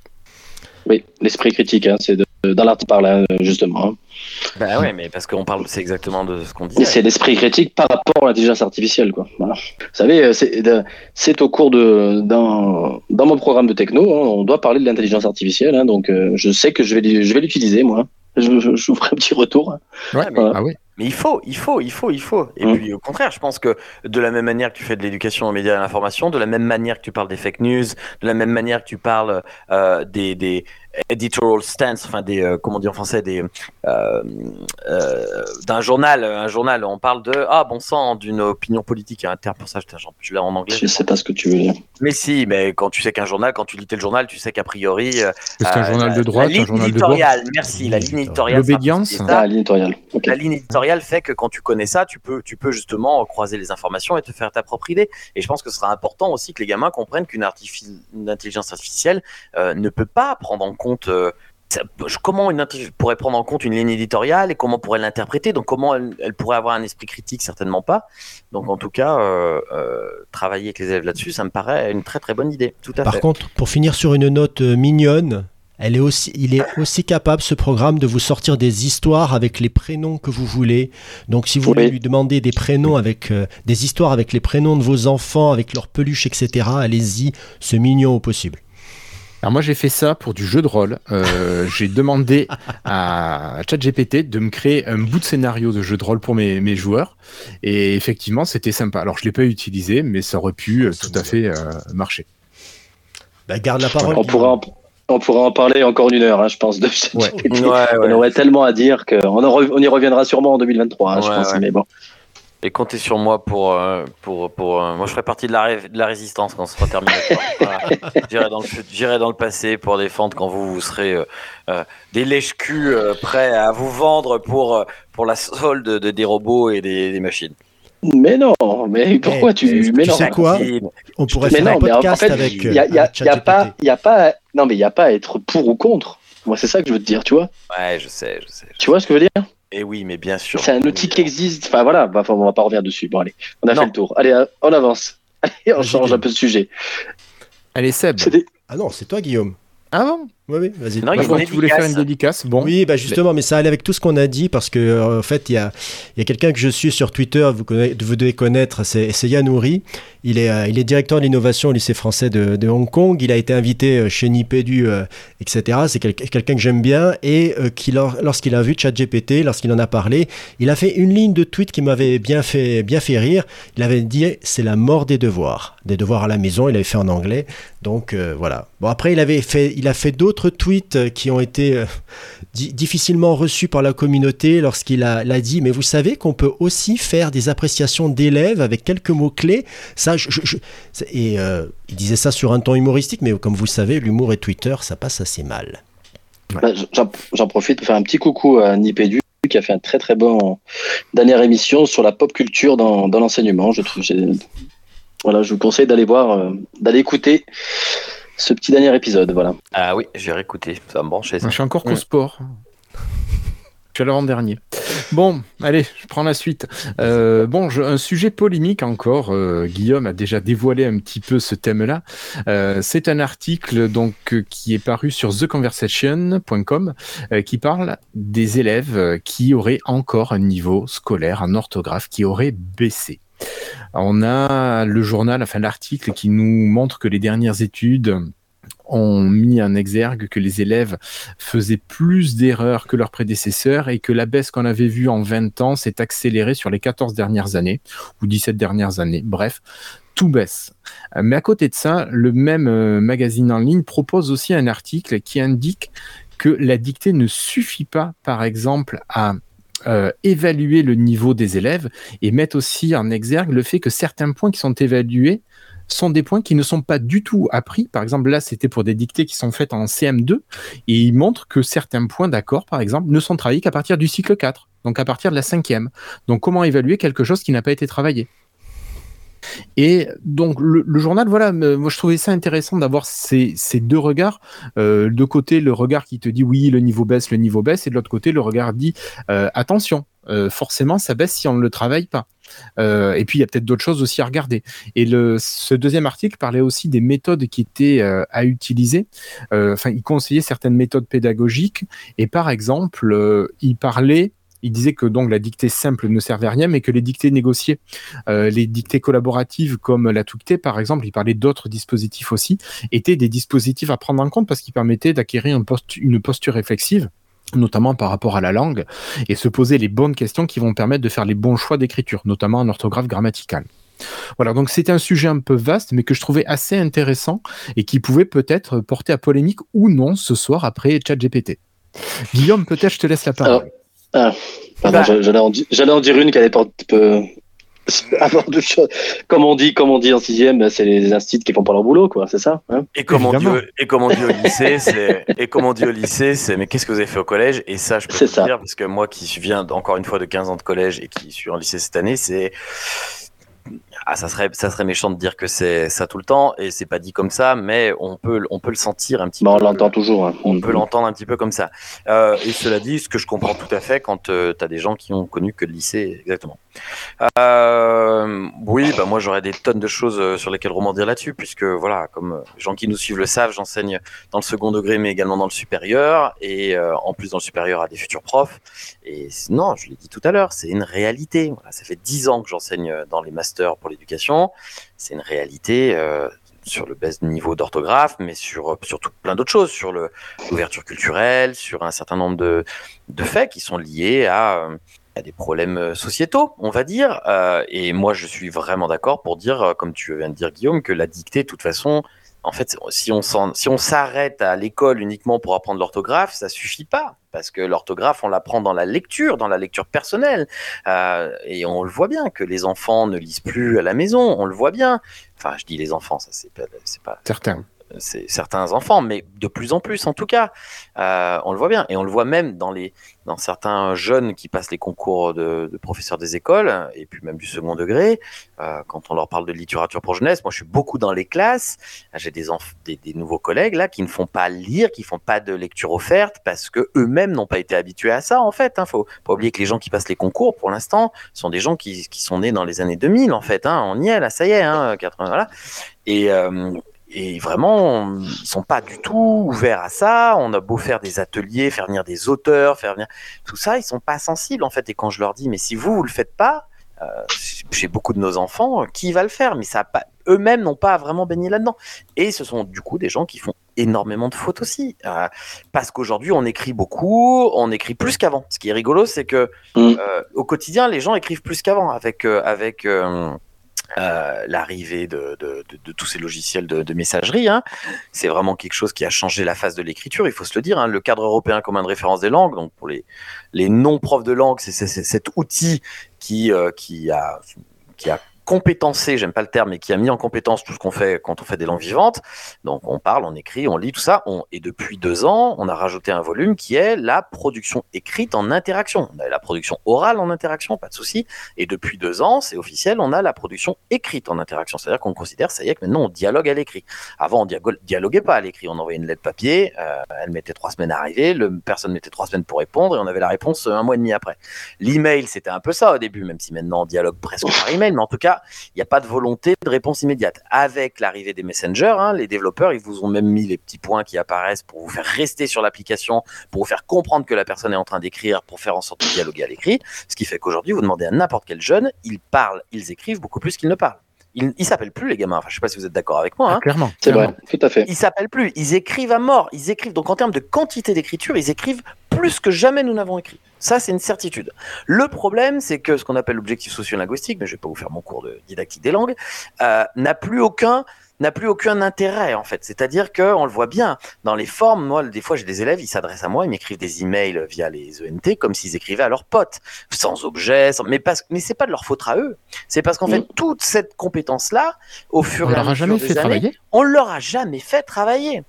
Oui, l'esprit critique, hein, c'est de- dans l'article par là, euh, justement. hein. Bah ouais, mais parce qu'on parle, c'est exactement de ce qu'on Et disait. c'est l'esprit critique par rapport à l'intelligence artificielle, quoi. Voilà. Vous savez, euh, c'est au cours de dans, dans mon programme de techno, hein, on doit parler de l'intelligence artificielle, hein, donc euh, je sais que je vais je vais l'utiliser moi. Je, je, je vous ferai un petit retour. Ouais, mais- ah ouais. Mais il faut, il faut, il faut, il faut. Et Mm. puis au contraire, je pense que de la même manière que tu fais de l'éducation aux médias et à l'information, de la même manière que tu parles des fake news, de la même manière que tu parles euh, des, des editorial stance, enfin des, euh, comment on dit en français, des euh, euh, d'un journal, un journal. On parle de ah bon sang d'une opinion politique. Il y a un terme pour ça. Je, je l'ai en anglais. Je sais pas ce que tu veux dire. Mais si, mais quand tu sais qu'un journal, quand tu lis tel journal, tu sais qu'a priori. euh, C'est un journal de droite, la ligne un journal de gauche. éditoriale, merci, la ligne éditoriale. L'obédience. Ah, l'éditorial. Ok. La ligne éditoriale fait que quand tu connais ça, tu peux, tu peux justement croiser les informations et te faire ta propre idée. Et je pense que ce sera important aussi que les gamins comprennent qu'une intelligence artificielle euh, ne peut pas prendre en compte. Euh, ça- comment une pourrait prendre en compte une ligne éditoriale et comment pourrait l'interpréter? Donc comment elle, elle pourrait avoir un esprit critique? Certainement pas. Donc en tout cas, euh, euh, travailler avec les élèves là-dessus, ça me paraît une très très bonne idée. Tout à Par fait. contre, pour finir sur une note euh, mignonne, elle est aussi, il est aussi capable, ce programme, de vous sortir des histoires avec les prénoms que vous voulez. Donc, si vous voulez lui demander des prénoms avec euh, des histoires avec les prénoms de vos enfants, avec leurs peluches, etc., allez-y, c'est mignon au possible. Alors moi j'ai fait ça pour du jeu de rôle. Euh, [LAUGHS] j'ai demandé à ChatGPT de me créer un bout de scénario de jeu de rôle pour mes, mes joueurs. Et effectivement c'était sympa. Alors je l'ai pas utilisé, mais ça aurait pu euh, tout à fait euh, marcher. Bah, garde la parole. On pourra en, on pourra en parler encore une heure, hein, je pense. De Ouais. Ouais, ouais. On aurait tellement à dire qu'on on y reviendra sûrement en 2023, hein, je pense. ouais. Mais bon. Et comptez sur moi pour, euh, pour, pour euh, moi je ferai partie de la, ré- de la résistance quand ce sera terminé. [LAUGHS] Voilà. J'irai dans, le fut- j'irai dans le passé pour défendre quand vous, vous serez euh, euh, des lèches-culs euh, prêts à vous vendre pour, pour la solde de, des robots et des, des machines. Mais non, mais pourquoi Eh, tu. tu Mais non. sais quoi. On pourrait Mais faire non, un mais en- podcast en fait, avec il y a, il y a- y a pas, il y a pas, non mais il y a pas à être pour ou contre. Moi, c'est ça que je veux te dire, tu vois. Ouais, je sais, je sais. Tu vois ce que je veux dire? Et oui, mais bien sûr. C'est un outil qui existe. Enfin voilà, bah, on va pas revenir dessus. Bon allez, on a Non. fait le tour. Allez, euh, on avance. [LAUGHS] Allez, on change un peu de sujet. Allez Seb. Ah non, c'est toi, Guillaume. Ah bon? Oui, oui, vas-y. Non, que tu voulais faire une dédicace. Bon. Oui, bah justement, mais ça allait avec tout ce qu'on a dit parce que euh, en fait, il y a, il y a quelqu'un que je suis sur Twitter, vous, conna- vous devez connaître, c'est c'est Yann Houry. Il est, euh, il est directeur de l'innovation au lycée français de, de Hong Kong. Il a été invité euh, chez Nipédu, euh, etc. C'est quel- quelqu'un que j'aime bien et euh, qui, lor- lorsqu'il a vu ChatGPT, lorsqu'il en a parlé, il a fait une ligne de tweet qui m'avait bien fait, bien fait rire. Il avait dit c'est la mort des devoirs, des devoirs à la maison. Il avait fait en anglais, donc euh, voilà. Bon après, il avait fait, il a fait d'autres tweets euh, qui ont été euh, di- difficilement reçu par la communauté lorsqu'il a, l'a dit, mais vous savez qu'on peut aussi faire des appréciations d'élèves avec quelques mots-clés. Ça, je, je- je- c'est- et euh, il disait ça sur un ton humoristique, mais comme vous le savez, l'humour et Twitter, ça passe assez mal. Bah, J'en profite pour faire un petit coucou à Nipédu qui a fait un très très bon dernière émission sur la pop culture dans, dans l'enseignement. Je trouve, voilà, je vous conseille d'aller voir, euh, d'aller écouter ce petit dernier épisode. Voilà. Ah oui, je vais réécouter. Ça va me brancher je suis encore qu'au Ouais. sport. [LAUGHS] Je suis à l'avant-dernier. Bon, allez, je prends la suite. Euh, bon, je- un sujet polémique encore. euh, Guillaume a déjà dévoilé un petit peu ce thème-là. Euh, c'est un article donc qui est paru sur theconversation.com euh, qui parle des élèves qui auraient encore un niveau scolaire en orthographe qui aurait baissé. On a le journal, enfin l'article qui nous montre que les dernières études ont mis en exergue que les élèves faisaient plus d'erreurs que leurs prédécesseurs et que la baisse qu'on avait vue en 20 ans s'est accélérée sur les 14 dernières années ou 17 dernières années. Bref, tout baisse. Mais à côté de ça, le même euh, magazine en ligne propose aussi un article qui indique que la dictée ne suffit pas, par exemple, à euh, évaluer le niveau des élèves et mettent aussi en exergue le fait que certains points qui sont évalués sont des points qui ne sont pas du tout appris. Par exemple, là, c'était pour des dictées qui sont faites en CM2 et ils montrent que certains points d'accord, par exemple, ne sont travaillés qu'à partir du cycle 4, donc à partir de la cinquième. Donc, comment évaluer quelque chose qui n'a pas été travaillé? Et donc le, journal, voilà, moi je trouvais ça intéressant d'avoir ces, deux regards. Euh, de côté, le regard qui te dit oui, le niveau baisse, le niveau baisse, et de l'autre côté, le regard dit euh, attention, euh, forcément ça baisse si on ne le travaille pas. Et puis il y a peut-être d'autres choses aussi à regarder. Et le, ce deuxième article parlait aussi des méthodes qui étaient à utiliser. Enfin, il conseillait certaines méthodes pédagogiques. Et par exemple, il parlait il disait que donc la dictée simple ne servait à rien, mais que les dictées négociées, euh, les dictées collaboratives comme la Touquetée, par exemple, il parlait d'autres dispositifs aussi, étaient des dispositifs à prendre en compte parce qu'ils permettaient d'acquérir une posture réflexive notamment par rapport à la langue, et se poser les bonnes questions qui vont permettre de faire les bons choix d'écriture, notamment en orthographe grammaticale. Voilà, donc c'était un sujet un peu vaste, mais que je trouvais assez intéressant et qui pouvait peut-être porter à polémique ou non ce soir après ChatGPT. Guillaume, peut-être je te laisse la parole. Ah, pardon, bah. j'allais en, dire une qui allait pas un petit peu [LAUGHS] avoir de choses. Comme on dit, comme on dit en sixième, bah, c'est les instituts qui font pas leur boulot, quoi. C'est ça. Hein? Et comme on dit, et comme on dit au lycée, c'est et comme on dit au lycée, c'est mais qu'est-ce que vous avez fait au collège? Et ça, je peux vous dire parce que moi, qui viens encore une fois de 15 ans de collège et qui suis en lycée cette année, c'est ah, ça serait, ça serait méchant de dire que c'est ça tout le temps, et c'est pas dit comme ça, mais on peut, on peut le sentir un petit bah, peu. On l'entend toujours. Hein. On peut l'entendre un petit peu comme ça. Euh, et cela dit, ce que je comprends tout à fait quand euh, tu as des gens qui ont connu que le lycée, exactement. Euh, oui, bah moi j'aurais des tonnes de choses euh, sur lesquelles rebondir là-dessus, puisque voilà, comme les gens qui nous suivent le savent, j'enseigne dans le second degré, mais également dans le supérieur, et en plus dans le supérieur à des futurs profs. Et non, je l'ai dit tout à l'heure, c'est une réalité. Voilà, ça fait dix ans que j'enseigne dans les masters pour l'éducation. C'est une réalité euh, sur le baisse niveau d'orthographe, mais sur surtout plein d'autres choses, sur l'ouverture culturelle, sur un certain nombre de, faits qui sont liés à, à, des problèmes sociétaux, on va dire. Euh, et moi, je suis vraiment d'accord pour dire, comme tu viens de dire, Guillaume, que la dictée, de toute façon, en fait, si on s'arrête à l'école uniquement pour apprendre l'orthographe, ça suffit pas parce que l'orthographe, on l'apprend dans la lecture, dans la lecture personnelle, euh, et on le voit bien que les enfants ne lisent plus à la maison, on le voit bien. Enfin, je dis les enfants, ça c'est pas, pas certains certains enfants, mais de plus en plus en tout cas. Euh, on le voit bien. Et on le voit même dans, les, dans certains jeunes qui passent les concours de, de professeurs des écoles, et puis même du second degré. Euh, quand on leur parle de littérature pour jeunesse, moi je suis beaucoup dans les classes. J'ai des, des, nouveaux collègues là qui ne font pas lire, qui font pas de lecture offerte parce que eux-mêmes n'ont pas été habitués à ça en fait. Hein. Faut pas oublier que les gens qui passent les concours pour l'instant sont des gens qui, qui, sont nés dans les années 2000 en fait. Hein. On y est là, ça y est, hein, 80, voilà. Et, euh, et vraiment, ils sont pas du tout ouverts à ça. On a beau faire des ateliers, faire venir des auteurs, faire venir tout ça, ils sont pas sensibles en fait. Et quand je leur dis, mais si vous vous le faites pas, euh, chez beaucoup de nos enfants, qui va le faire? Mais ça, pas, eux-mêmes n'ont pas vraiment baigné là-dedans. Et ce sont du coup des gens qui font énormément de fautes aussi, euh, parce qu'aujourd'hui on écrit beaucoup, on écrit plus qu'avant. Ce qui est rigolo, c'est que mm. euh, au quotidien, les gens écrivent plus qu'avant avec avec euh, l'arrivée de, tous ces logiciels de, messagerie. Hein. C'est vraiment quelque chose qui a changé la phase de l'écriture, il faut se le dire. Hein. Le cadre européen commun de référence des langues, donc pour les, non-profs de langue, c'est cet outil qui, euh, a compétencé, j'aime pas le terme, mais qui a mis en compétence tout ce qu'on fait quand on fait des langues vivantes. Donc on parle, on écrit, on lit, tout ça. Et depuis deux ans, on a rajouté un volume qui est la production écrite en interaction. On a la production orale en interaction, pas de souci. Et depuis deux ans, c'est officiel, on a la production écrite en interaction. C'est-à-dire qu'on considère, ça y est, que maintenant on dialogue à l'écrit. Avant, on dialoguait pas à l'écrit. On envoyait une lettre papier, euh, elle mettait trois semaines à arriver, le, personne mettait trois semaines pour répondre et on avait la réponse un mois et demi après. L'email, c'était un peu ça au début, même si maintenant on dialogue presque par email, mais en tout cas, il n'y a pas de volonté de réponse immédiate. Avec l'arrivée des messengers, hein, les développeurs, ils vous ont même mis les petits points qui apparaissent pour vous faire rester sur l'application, pour vous faire comprendre que la personne est en train d'écrire, pour faire en sorte de dialoguer à l'écrit. Ce qui fait qu'aujourd'hui, vous demandez à n'importe quel jeune, ils parlent, ils écrivent beaucoup plus qu'ils ne parlent. Ils, ils s'appellent plus les gamins. Enfin, je sais pas si vous êtes d'accord avec moi. Hein. Ah, clairement. C'est vrai, tout à fait. Ils s'appellent plus. Ils écrivent à mort. Ils écrivent. Donc en termes de quantité d'écriture, ils écrivent plus que jamais nous n'avons écrit. Ça, c'est une certitude. Le problème, c'est que ce qu'on appelle l'objectif socio-linguistique, mais je vais pas vous faire mon cours de didactique des langues, euh, n'a plus aucun n'a plus aucun intérêt en fait. C'est-à-dire que on le voit bien dans les formes. Moi, des fois, j'ai des élèves, ils s'adressent à moi, ils m'écrivent des emails via les ENT comme s'ils écrivaient à leurs potes, sans objet, sans... mais parce mais c'est pas de leur faute à eux. C'est parce qu'en fait, toute cette compétence-là, au fur et à mesure des années, travailler on leur a jamais fait travailler.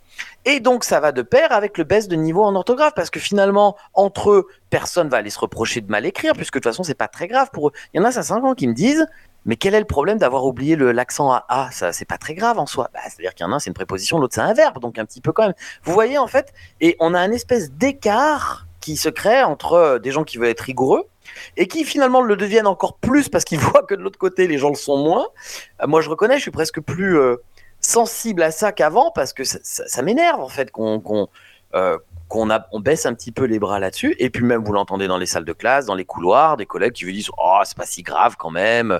Et donc, ça va de pair avec le baisse de niveau en orthographe, parce que finalement, entre eux, personne va aller se reprocher de mal écrire, puisque de toute façon, c'est pas très grave pour eux. Il y en a, ça 5 ans, qui me disent, mais quel est le problème d'avoir oublié l'accent à A Ça, c'est pas très grave en soi. Bah, C'est-à-dire qu'il y en a un, c'est une préposition, l'autre, c'est un verbe, donc un petit peu quand même. Vous voyez, en fait, et on a un espèce d'écart qui se crée entre euh, des gens qui veulent être rigoureux et qui finalement le deviennent encore plus parce qu'ils [LAUGHS] voient que de l'autre côté, les gens le sont moins. Euh, moi, je reconnais, je suis presque plus euh, sensible à ça qu'avant parce que ça, ça- ça m'énerve en fait qu'on qu'on euh, qu'on a- on baisse un petit peu les bras là-dessus. Et puis même, vous l'entendez dans les salles de classe, dans les couloirs, des collègues qui vous disent Oh, c'est pas si grave quand même.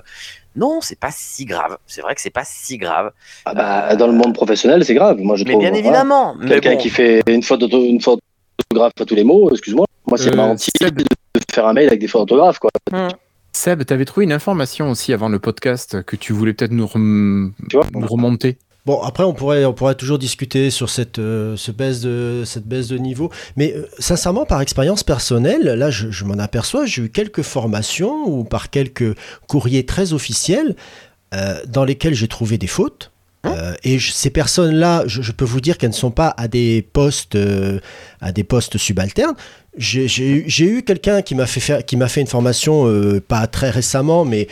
Non, c'est pas si grave. C'est vrai que c'est pas si grave. Ah bah, dans le monde professionnel, c'est grave. Moi, je Mais trouve. bien voilà. évidemment. mais Quelqu'un bon. qui fait une faute d'auto- une faute d'orthographe à tous les mots, excuse-moi. Moi, c'est Euh, ma hantise Seb, de faire un mail avec des fautes d'orthographe, quoi. Seb, tu avais trouvé une information aussi avant le podcast que tu voulais peut-être rem- nous remonter. Bon, après, on pourrait, on pourrait toujours discuter sur cette, euh, ce baisse de, cette baisse de niveau. Mais euh, sincèrement, par expérience personnelle, là, je, je m'en aperçois, j'ai eu quelques formations ou par quelques courriers très officiels euh, dans lesquels j'ai trouvé des fautes. Euh, et je- ces personnes-là, je, je peux vous dire qu'elles ne sont pas à des postes, euh, à des postes subalternes. J'ai eu- quelqu'un qui m'a fait faire, qui m'a fait une formation euh, pas très récemment, mais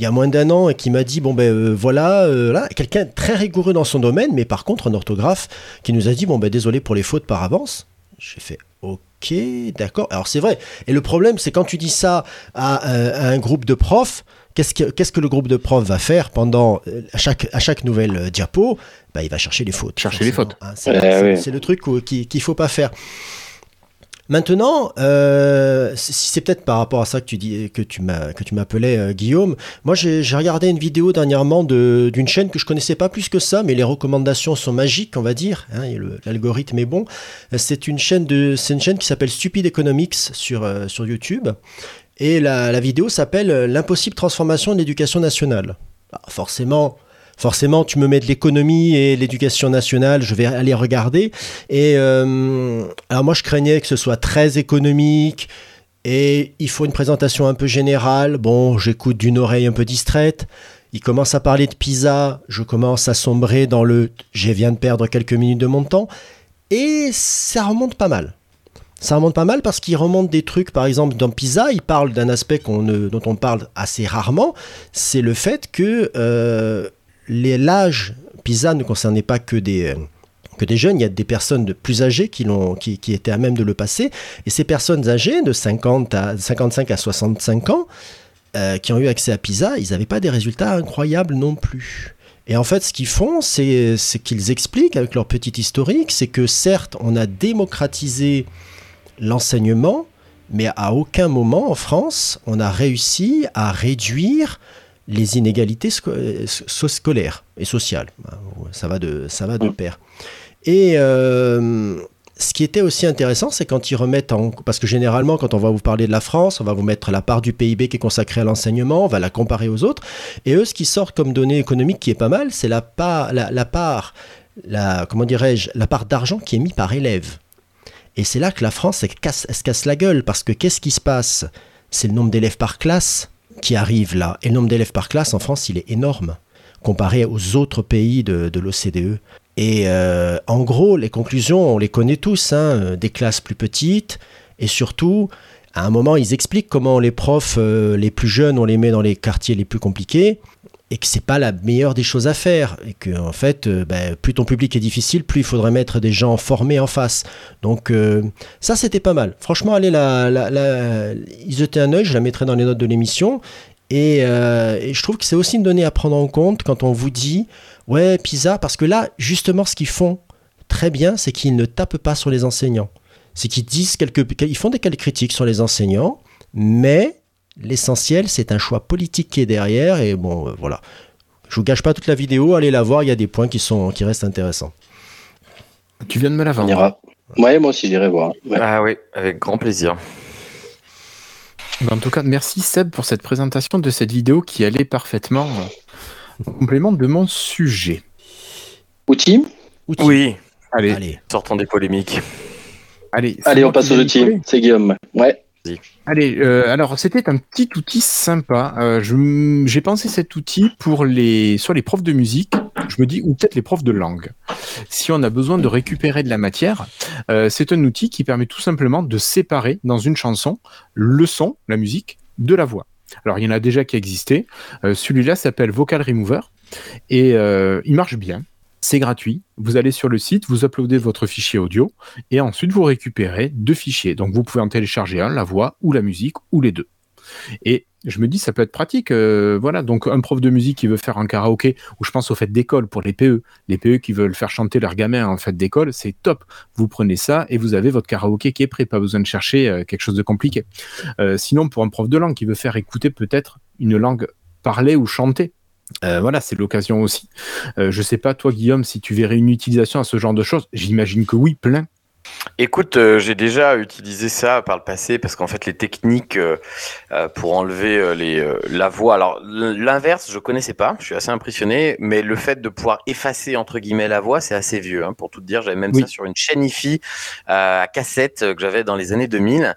il y a moins d'un an et qui m'a dit bon ben euh, voilà, euh, là quelqu'un très rigoureux dans son domaine, mais par contre un orthographe qui nous a dit bon ben désolé pour les fautes par avance. J'ai fait ok d'accord. Alors c'est vrai. Et le problème c'est quand tu dis ça à, un- à un groupe de profs. Qu'est-ce que, qu'est-ce que le groupe de profs va faire pendant euh, à chaque, à chaque nouvelle euh, diapo? Bah, Il va chercher les fautes. Chercher les fautes. hein. c'est, c'est- oui. c'est le truc où- qui- qu'il ne faut pas faire. Maintenant, euh, c'est peut-être par rapport à ça que tu dis que tu m'as que tu m'appelais euh, Guillaume. Moi, j'ai regardé une vidéo dernièrement de- d'une chaîne que je connaissais pas plus que ça, mais les recommandations sont magiques, on va dire. hein, L'algorithme est bon. Euh, C'est une chaîne de c'est une chaîne qui s'appelle Stupid Economics sur euh, sur YouTube. Et la, la vidéo s'appelle L'impossible transformation de l'éducation nationale. Forcément, forcément, tu me mets de l'économie et l'éducation nationale, je vais aller regarder. Et euh, alors moi, je craignais que ce soit très économique. Et il faut une présentation un peu générale. Bon, j'écoute d'une oreille un peu distraite. Il commence à parler de Pisa. Je commence à sombrer dans le. Je viens de perdre quelques minutes de mon temps. Et ça remonte pas mal. Ça remonte pas mal parce qu'il remonte des trucs, par exemple, dans Pisa, il parle d'un aspect dont on parle assez rarement, c'est le fait que euh, l'âge, Pisa ne concernait pas que des, euh, que des jeunes, il y a des personnes de plus âgées qui, l'ont, qui, étaient à même de le passer, et ces personnes âgées de 50 à, 55 à 65 ans, euh, qui ont eu accès à Pisa, ils n'avaient pas des résultats incroyables non plus. Et en fait, ce qu'ils font, c'est, c'est qu'ils expliquent avec leur petit historique, c'est que certes, on a démocratisé l'enseignement, mais à aucun moment en France, on a réussi à réduire les inégalités sco- euh, scolaires et sociales. Ça va de, ça va de pair. Et euh, ce qui était aussi intéressant, c'est quand ils remettent en... Parce que généralement, quand on va vous parler de la France, on va vous mettre la part du PIB qui est consacrée à l'enseignement, on va la comparer aux autres. Et eux, ce qui sortent comme donnée économique qui est pas mal, c'est la part, la, la part, la, comment dirais-je, la part d'argent qui est mise par élève. Et c'est là que la France, elle, casse, elle se casse la gueule, parce que qu'est-ce qui se passe? C'est le nombre d'élèves par classe qui arrive là. Et le nombre d'élèves par classe en France, il est énorme, comparé aux autres pays de, de l'OCDE. Et euh, en gros, les conclusions, on les connaît tous, hein, euh, des classes plus petites, et surtout, à un moment, ils expliquent comment les profs euh, les plus jeunes, on les met dans les quartiers les plus compliqués, et que c'est pas la meilleure des choses à faire, et que en fait, euh, ben, plus ton public est difficile, plus il faudrait mettre des gens formés en face. Donc euh, ça, c'était pas mal. Franchement, allez la, la, la- y jeter un œil, je la mettrai dans les notes de l'émission. Et, euh, et je trouve que c'est aussi une donnée à prendre en compte quand on vous dit, ouais, Pisa, parce que là, justement, ce qu'ils font très bien, c'est qu'ils ne tapent pas sur les enseignants. C'est qu'ils disent quelques, ils font des quelques critiques sur les enseignants, mais l'essentiel, c'est un choix politique qui est derrière. Et bon, euh, voilà. Je vous gâche pas toute la vidéo, allez la voir, il y a des points qui, sont, qui restent intéressants. Tu viens de me la On vendre. ira. Ouais, moi aussi, j'irai voir. Ouais. Ah oui, avec grand plaisir. En tout cas, merci Seb pour cette présentation de cette vidéo qui allait parfaitement en complément de mon sujet. Outils Outils. Oui, Allez, Allez. sortons des polémiques. allez. Allez, on passe aux outils. C'est Guillaume. Ouais. Allez, euh, alors c'était un petit outil sympa. Euh, J'ai pensé cet outil pour les, soit les profs de musique, je me dis, ou peut-être les profs de langue. Si on a besoin de récupérer de la matière, euh, c'est un outil qui permet tout simplement de séparer dans une chanson le son, la musique, de la voix. Alors il y en a déjà qui existaient. Celui-là s'appelle Vocal Remover et il marche bien. C'est gratuit. Vous allez sur le site, vous uploadez votre fichier audio et ensuite vous récupérez deux fichiers. Donc vous pouvez en télécharger un, la voix ou la musique ou les deux. Et je me dis ça peut être pratique. euh, voilà, donc un prof de musique qui veut faire un karaoké ou je pense aux fêtes d'école pour les PE, les PE qui veulent faire chanter leurs gamins en fête d'école, c'est top. Vous prenez ça et vous avez votre karaoké qui est prêt, pas besoin de chercher euh, quelque chose de compliqué. Euh, sinon pour un prof de langue qui veut faire écouter peut-être une langue parlée ou chantée. Euh, voilà, c'est l'occasion aussi. Euh, je sais pas, toi, Guillaume, si tu verrais une utilisation à ce genre de choses. J'imagine que oui, plein. Écoute, euh, j'ai déjà utilisé ça par le passé parce qu'en fait les techniques euh, euh, pour enlever euh, les, la voix. Alors l'inverse, je connaissais pas. Je suis assez impressionné, mais le fait de pouvoir effacer entre guillemets la voix, c'est assez vieux. Hein, pour tout te dire, j'avais même Oui. ça sur une chaîne IFI à cassette que j'avais dans les années 2000. euh,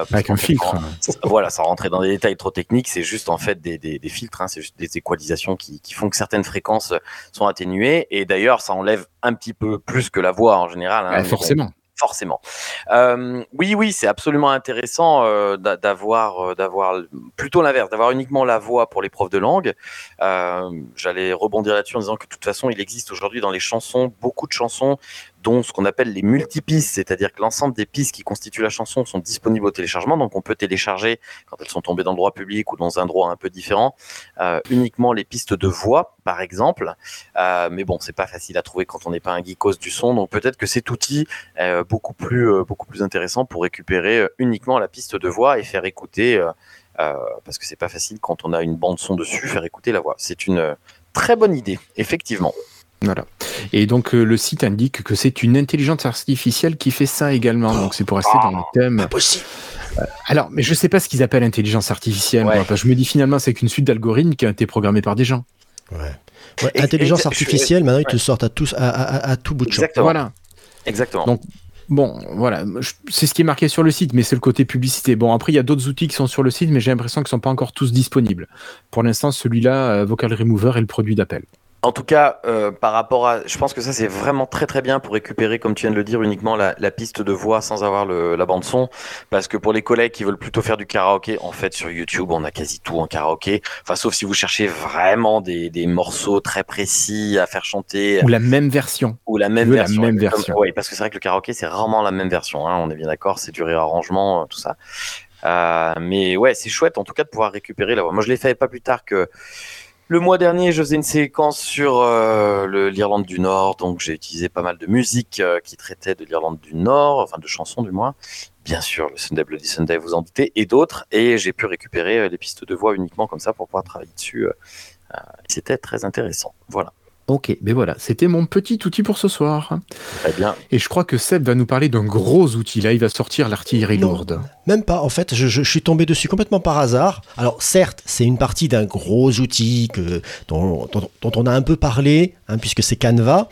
parce Avec un filtre. [LAUGHS] ça- voilà, sans rentrer dans des détails trop techniques, c'est juste en fait des, des, des filtres, hein, c'est juste des équalisations qui, qui font que certaines fréquences sont atténuées. Et d'ailleurs, ça enlève un petit peu plus que la voix en général. hein, Ah, mais bon, forcément. Euh, oui, oui, c'est absolument intéressant euh, d'a- d'avoir, euh, d'avoir plutôt l'inverse, d'avoir uniquement la voix pour les profs de langue. J'allais rebondir là-dessus en disant que de toute façon, il existe aujourd'hui dans les chansons beaucoup de chansons dont ce qu'on appelle les multipistes, c'est-à-dire que l'ensemble des pistes qui constituent la chanson sont disponibles au téléchargement, donc on peut télécharger quand elles sont tombées dans le droit public ou dans un droit un peu différent, euh, uniquement les pistes de voix, par exemple. Euh, mais bon, c'est pas facile à trouver quand on n'est pas un geekos du son, donc peut-être que cet outil beaucoup plus euh, beaucoup plus intéressant pour récupérer uniquement la piste de voix et faire écouter parce que c'est pas facile quand on a une bande son dessus faire écouter la voix. C'est une très bonne idée, effectivement. Voilà. Et donc euh, le site indique que c'est une intelligence artificielle qui fait ça également. Donc c'est pour rester dans le thème. Impossible. Alors, mais je sais pas ce qu'ils appellent intelligence artificielle. Ouais. moi, parce que je me dis finalement c'est qu'une suite d'algorithmes qui a été programmée par des gens. Ouais. Ouais, Et- intelligence et- je- artificielle, maintenant ils te sortent à, tous, à, à- à tout bout de champ. Exactement. Voilà. Exactement. Donc, Bon, voilà, c'est ce qui est marqué sur le site, mais c'est le côté publicité. Bon, après, il y a d'autres outils qui sont sur le site, mais j'ai l'impression qu'ils ne sont pas encore tous disponibles. Pour l'instant, celui-là, euh, Vocal Remover, est le produit d'appel. En tout cas, euh, par rapport à, je pense que ça c'est vraiment très très bien pour récupérer, comme tu viens de le dire, uniquement la, la piste de voix sans avoir le, la bande son, parce que pour les collègues qui veulent plutôt faire du karaoké, en fait sur YouTube on a quasi tout en karaoké, enfin sauf si vous cherchez vraiment des, des morceaux très précis à faire chanter Ou la même version. ou la même veux la version. même version. Oui, parce que c'est vrai que le karaoké c'est rarement la même version, hein, on est bien d'accord, c'est du réarrangement, euh, tout ça. Euh, mais ouais, c'est chouette en tout cas de pouvoir récupérer la voix. Moi je l'ai fait pas plus tard que le mois dernier, je faisais une séquence sur euh, l'Irlande du Nord, donc j'ai utilisé pas mal de musique euh, qui traitait de l'Irlande du Nord, enfin de chansons du moins. Bien sûr, le Sunday Bloody Sunday, vous en doutez, et d'autres. Et j'ai pu récupérer euh, les pistes de voix uniquement comme ça pour pouvoir travailler dessus. C'était très intéressant. Voilà. Ok, mais voilà, c'était mon petit outil pour ce soir. Très bien. Et je crois que Seb va nous parler d'un gros outil. Là, il va sortir l'artillerie lourde. Même pas, en fait, je, je- je suis tombé dessus complètement par hasard. Alors certes, c'est une partie d'un gros outil que, dont, dont- dont on a un peu parlé, hein, puisque c'est Canva.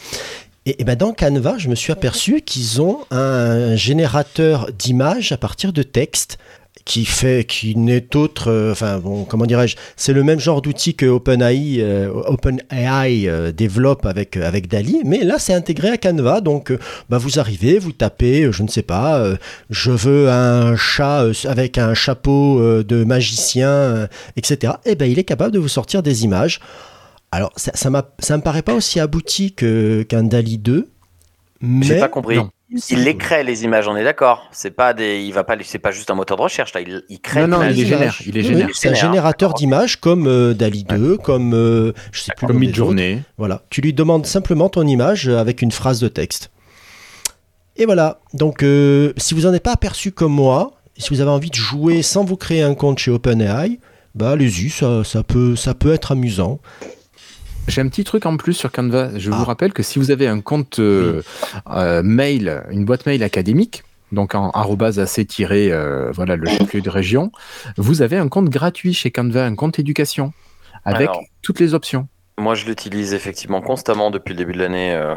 Et, et ben dans Canva, je me suis aperçu qu'ils ont un générateur d'images à partir de texte qui fait, qui n'est autre, euh, enfin bon, comment dirais-je, c'est le même genre d'outil que OpenAI, euh, OpenAI euh, développe avec euh, avec Dali, mais là c'est intégré à Canva, donc euh, bah, vous arrivez, vous tapez, euh, je ne sais pas, euh, je veux un chat euh, avec un chapeau euh, de magicien, euh, etc. Et ben il est capable de vous sortir des images. Alors ça, ça, m'a- ça me paraît pas aussi abouti que qu'un Dali 2, J'ai mais pas compris. non. Il les crée les images, on est d'accord. C'est pas des, il va pas, c'est pas juste un moteur de recherche. Là, il, il crée. Non, non, il les génère. Il les C'est un générateur d'images comme euh, Dali 2, comme euh, je sais plus Comme mid-journée. Voilà, tu lui demandes simplement ton image avec une phrase de texte. Et voilà, donc euh, si vous n'en êtes pas aperçu comme moi, si vous avez envie de jouer sans vous créer un compte chez OpenAI, bah allez-y, ça, ça, peut, ça peut être amusant. J'ai un petit truc en plus sur Canva. Je Ah. vous rappelle que si vous avez un compte euh, euh, mail, une boîte mail académique, donc en arrobase AC euh, voilà le chef-lieu de région, vous avez un compte gratuit chez Canva, un compte éducation avec Alors. toutes les options. Moi, je l'utilise effectivement constamment depuis le début de l'année euh,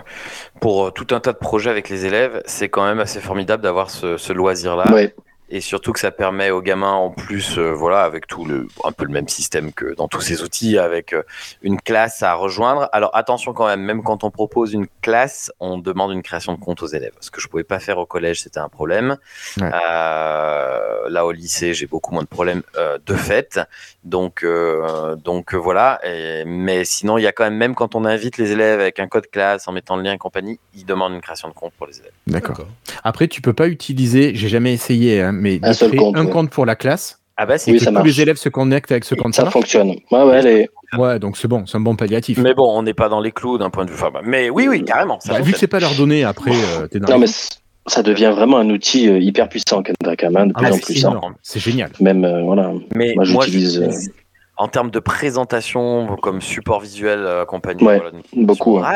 pour euh, tout un tas de projets avec les élèves. C'est quand même assez formidable d'avoir ce, ce loisir-là. Ouais. Et surtout que ça permet aux gamins, en plus, euh, voilà, avec tout le, un peu le même système que dans tous ces outils, avec euh, une classe à rejoindre. Alors attention quand même, même quand on propose une classe, on demande une création de compte aux élèves. Ce que je pouvais pas faire au collège, c'était un problème. Ouais. Euh, là, au lycée, j'ai beaucoup moins de problèmes euh, de fait. Donc, euh, donc voilà. Et- mais sinon, il y a quand même, même quand on invite les élèves avec un code classe, en mettant le lien et compagnie, ils demandent une création de compte pour les élèves. D'accord. Après, tu peux pas utiliser, j'ai jamais essayé, hein, mais Un seul compte, un ouais. compte pour la classe Ah bah. Oui, que ça tous marche. les élèves se connectent avec ce compte. Ça fonctionne. Ouais, ouais, les... Ouais, donc c'est bon, c'est un bon palliatif. Mais bon, on n'est pas dans les clous d'un point de vue. enfin, bah, mais oui, oui, carrément. Ça Bah, vu que c'est pas leur donner, après, euh, t'es dans Non, les- mais ça devient vraiment un outil euh, hyper puissant, Kendra Kaman, de Ah, plus en c'est plus. hein. c'est génial. Même, euh, voilà. Mais Moi, moi, j'utilise, en termes de présentation, comme support visuel accompagné Ouais, voilà, Beaucoup. hein.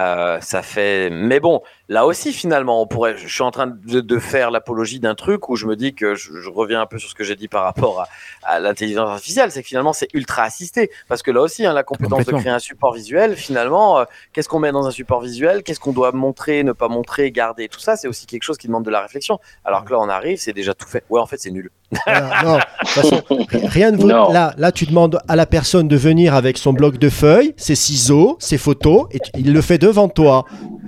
euh, ça fait. Mais bon, là aussi, finalement, on pourrait. Je suis en train de, de faire l'apologie d'un truc où je me dis que je, je reviens un peu sur ce que j'ai dit par rapport à, à l'intelligence artificielle, c'est que finalement, c'est ultra assisté. Parce que là aussi, hein, la compétence de créer un support visuel, finalement, euh, qu'est-ce qu'on met dans un support visuel? Qu'est-ce qu'on doit montrer, ne pas montrer, garder? Tout ça, c'est aussi quelque chose qui demande de la réflexion. Alors que là, on arrive, c'est déjà tout fait. Ouais, en fait, c'est nul. Voilà, non, de toute façon, rien ne vaut. Non. Là, là, tu demandes à la personne de venir avec son bloc de feuilles, ses ciseaux, ses photos, et tu- il le fait devant toi.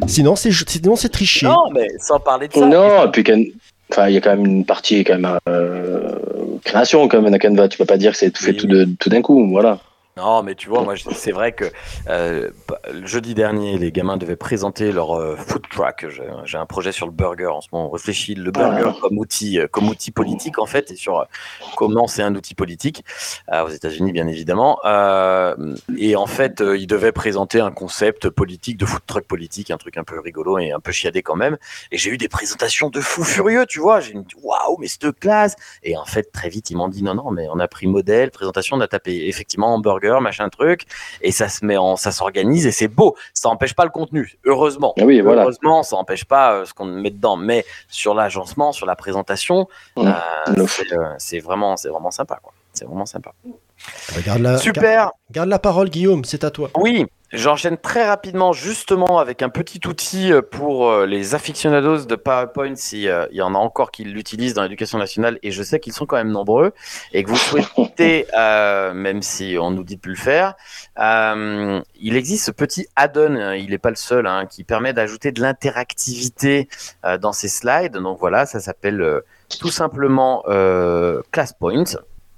Sinon, c'est c'est tricher. Non, mais sans parler de ça. Non, et puis enfin, il y a quand même une partie quand même euh, création quand même à Canva. Tu peux pas dire que c'est tout fait Oui. tout de- tout d'un coup, voilà. Non, mais tu vois, moi, c'est vrai que euh, le jeudi dernier, les gamins devaient présenter leur euh, food truck. J'ai- un projet sur le burger en ce moment. On réfléchit le burger comme outil, euh, comme outil politique en fait, et sur comment c'est un outil politique aux États-Unis, bien évidemment. Et en fait, ils devaient présenter un concept politique de food truck politique, un truc un peu rigolo et un peu chiadé quand même. Et j'ai eu des présentations de fous furieux, tu vois. J'ai dit waouh, mais cette classe. Et en fait, très vite, ils m'ont dit non, non, mais on a pris modèle, présentation, on a tapé effectivement hamburger, machin truc, et ça se met en, ça s'organise et c'est beau. Ça n'empêche pas le contenu, heureusement. Ah oui, voilà. Heureusement, ça n'empêche pas euh, ce qu'on met dedans, mais sur l'agencement, sur la présentation, Mmh. euh, c'est euh, c'est vraiment, c'est vraiment sympa, quoi. C'est vraiment sympa. Regarde la, Super. garde la parole, Guillaume, c'est à toi. Oui, j'enchaîne très rapidement justement avec un petit outil euh, pour euh, les aficionados de PowerPoint s'il y en a encore qui l'utilisent dans l'éducation nationale et je sais qu'ils sont quand même nombreux et que vous souhaitez, [LAUGHS] euh, même si on nous dit de plus le faire, euh, il existe ce petit add-on, il n'est pas le seul, hein, qui permet d'ajouter de l'interactivité euh, dans ces slides. Donc voilà, ça s'appelle euh, tout simplement euh, ClassPoint.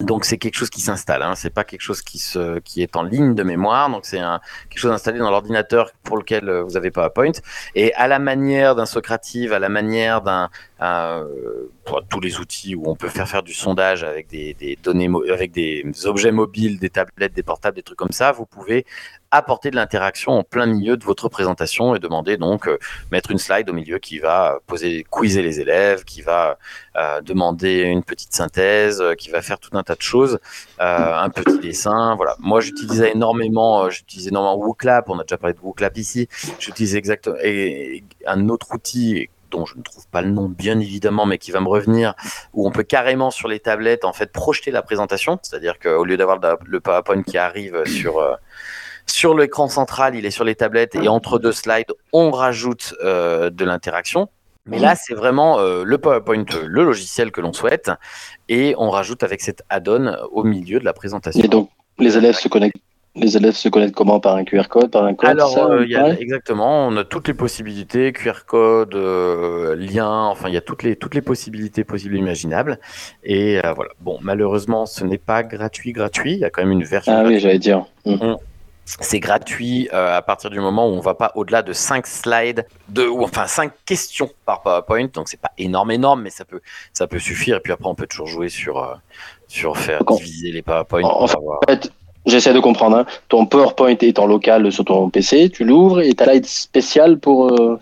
Donc c'est quelque chose qui s'installe, hein. c'est pas quelque chose qui se qui est en ligne de mémoire, donc c'est quelque chose installé dans l'ordinateur pour lequel euh, vous avez PowerPoint et à la manière d'un Socrative, à la manière d'un un, pour tous les outils où on peut faire faire du sondage avec des, données avec des objets mobiles, des tablettes, des portables, des trucs comme ça, vous pouvez apporter de l'interaction en plein milieu de votre présentation et demander donc euh, mettre une slide au milieu qui va poser quizer les élèves, qui va euh, demander une petite synthèse, euh, qui va faire tout un tas de choses, euh, un petit dessin, voilà. Moi, j'utilisais énormément, euh, j'utilisais énormément WooClap, on a déjà parlé de WooClap ici. J'utilise exactement et un autre outil dont je ne trouve pas le nom bien évidemment, mais qui va me revenir, où on peut carrément sur les tablettes en fait projeter la présentation, c'est-à-dire qu'au lieu d'avoir le- PowerPoint qui arrive sur euh, sur l'écran central, il est sur les tablettes et entre deux slides, on rajoute euh, de l'interaction. Mais là, c'est vraiment euh, le PowerPoint, le logiciel que l'on souhaite, et on rajoute avec cet add-on au milieu de la présentation. Et donc, les élèves se connectent. Les élèves se connectent comment Par un QR code Par un code Alors, ça, euh, y a, exactement, on a toutes les possibilités, QR code, euh, lien, enfin, il y a toutes les, toutes les possibilités possibles et imaginables. Et euh, voilà. Bon, malheureusement, ce n'est pas gratuit, gratuit. Il y a quand même une version Ah gratuite. oui, j'allais dire. Hmm. C'est gratuit euh, à partir du moment où on va pas au-delà de 5 slides, de, ou enfin 5 questions par PowerPoint. Donc c'est pas énorme, énorme, mais ça peut, ça peut suffire. Et puis après, on peut toujours jouer sur, euh, sur faire diviser les PowerPoint. En pour fait, avoir- En fait, j'essaie de comprendre. hein. Ton PowerPoint est en local sur ton PC, tu l'ouvres et t'as l'aide spéciale pour. euh,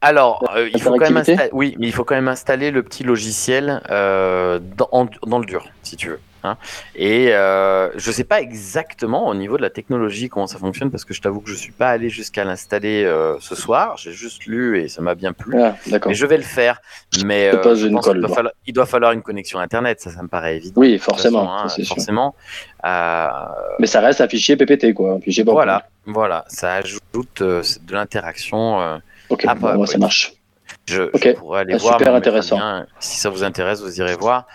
Alors, euh, il faut quand même oui, mais il faut quand même installer le petit logiciel euh, dans, en- dans le dur, si tu veux. Hein. Et euh, je sais pas exactement au niveau de la technologie comment ça fonctionne parce que je t'avoue que je suis pas allé jusqu'à l'installer euh, ce soir. J'ai juste lu et ça m'a bien plu. Ah. Mais je vais le faire. Mais euh, je pense doit falloir, il doit falloir une connexion internet. Ça, ça me paraît évident. Oui, forcément, façon, hein, ça, forcément. Mais ça reste un fichier PPT, quoi. Un fichier PowerPoint. voilà, voilà. Ça ajoute de l'interaction. Ok, bon, moi, ça marche. Je, pourrais aller Ah, voir. super intéressant. Si ça vous intéresse, vous irez voir.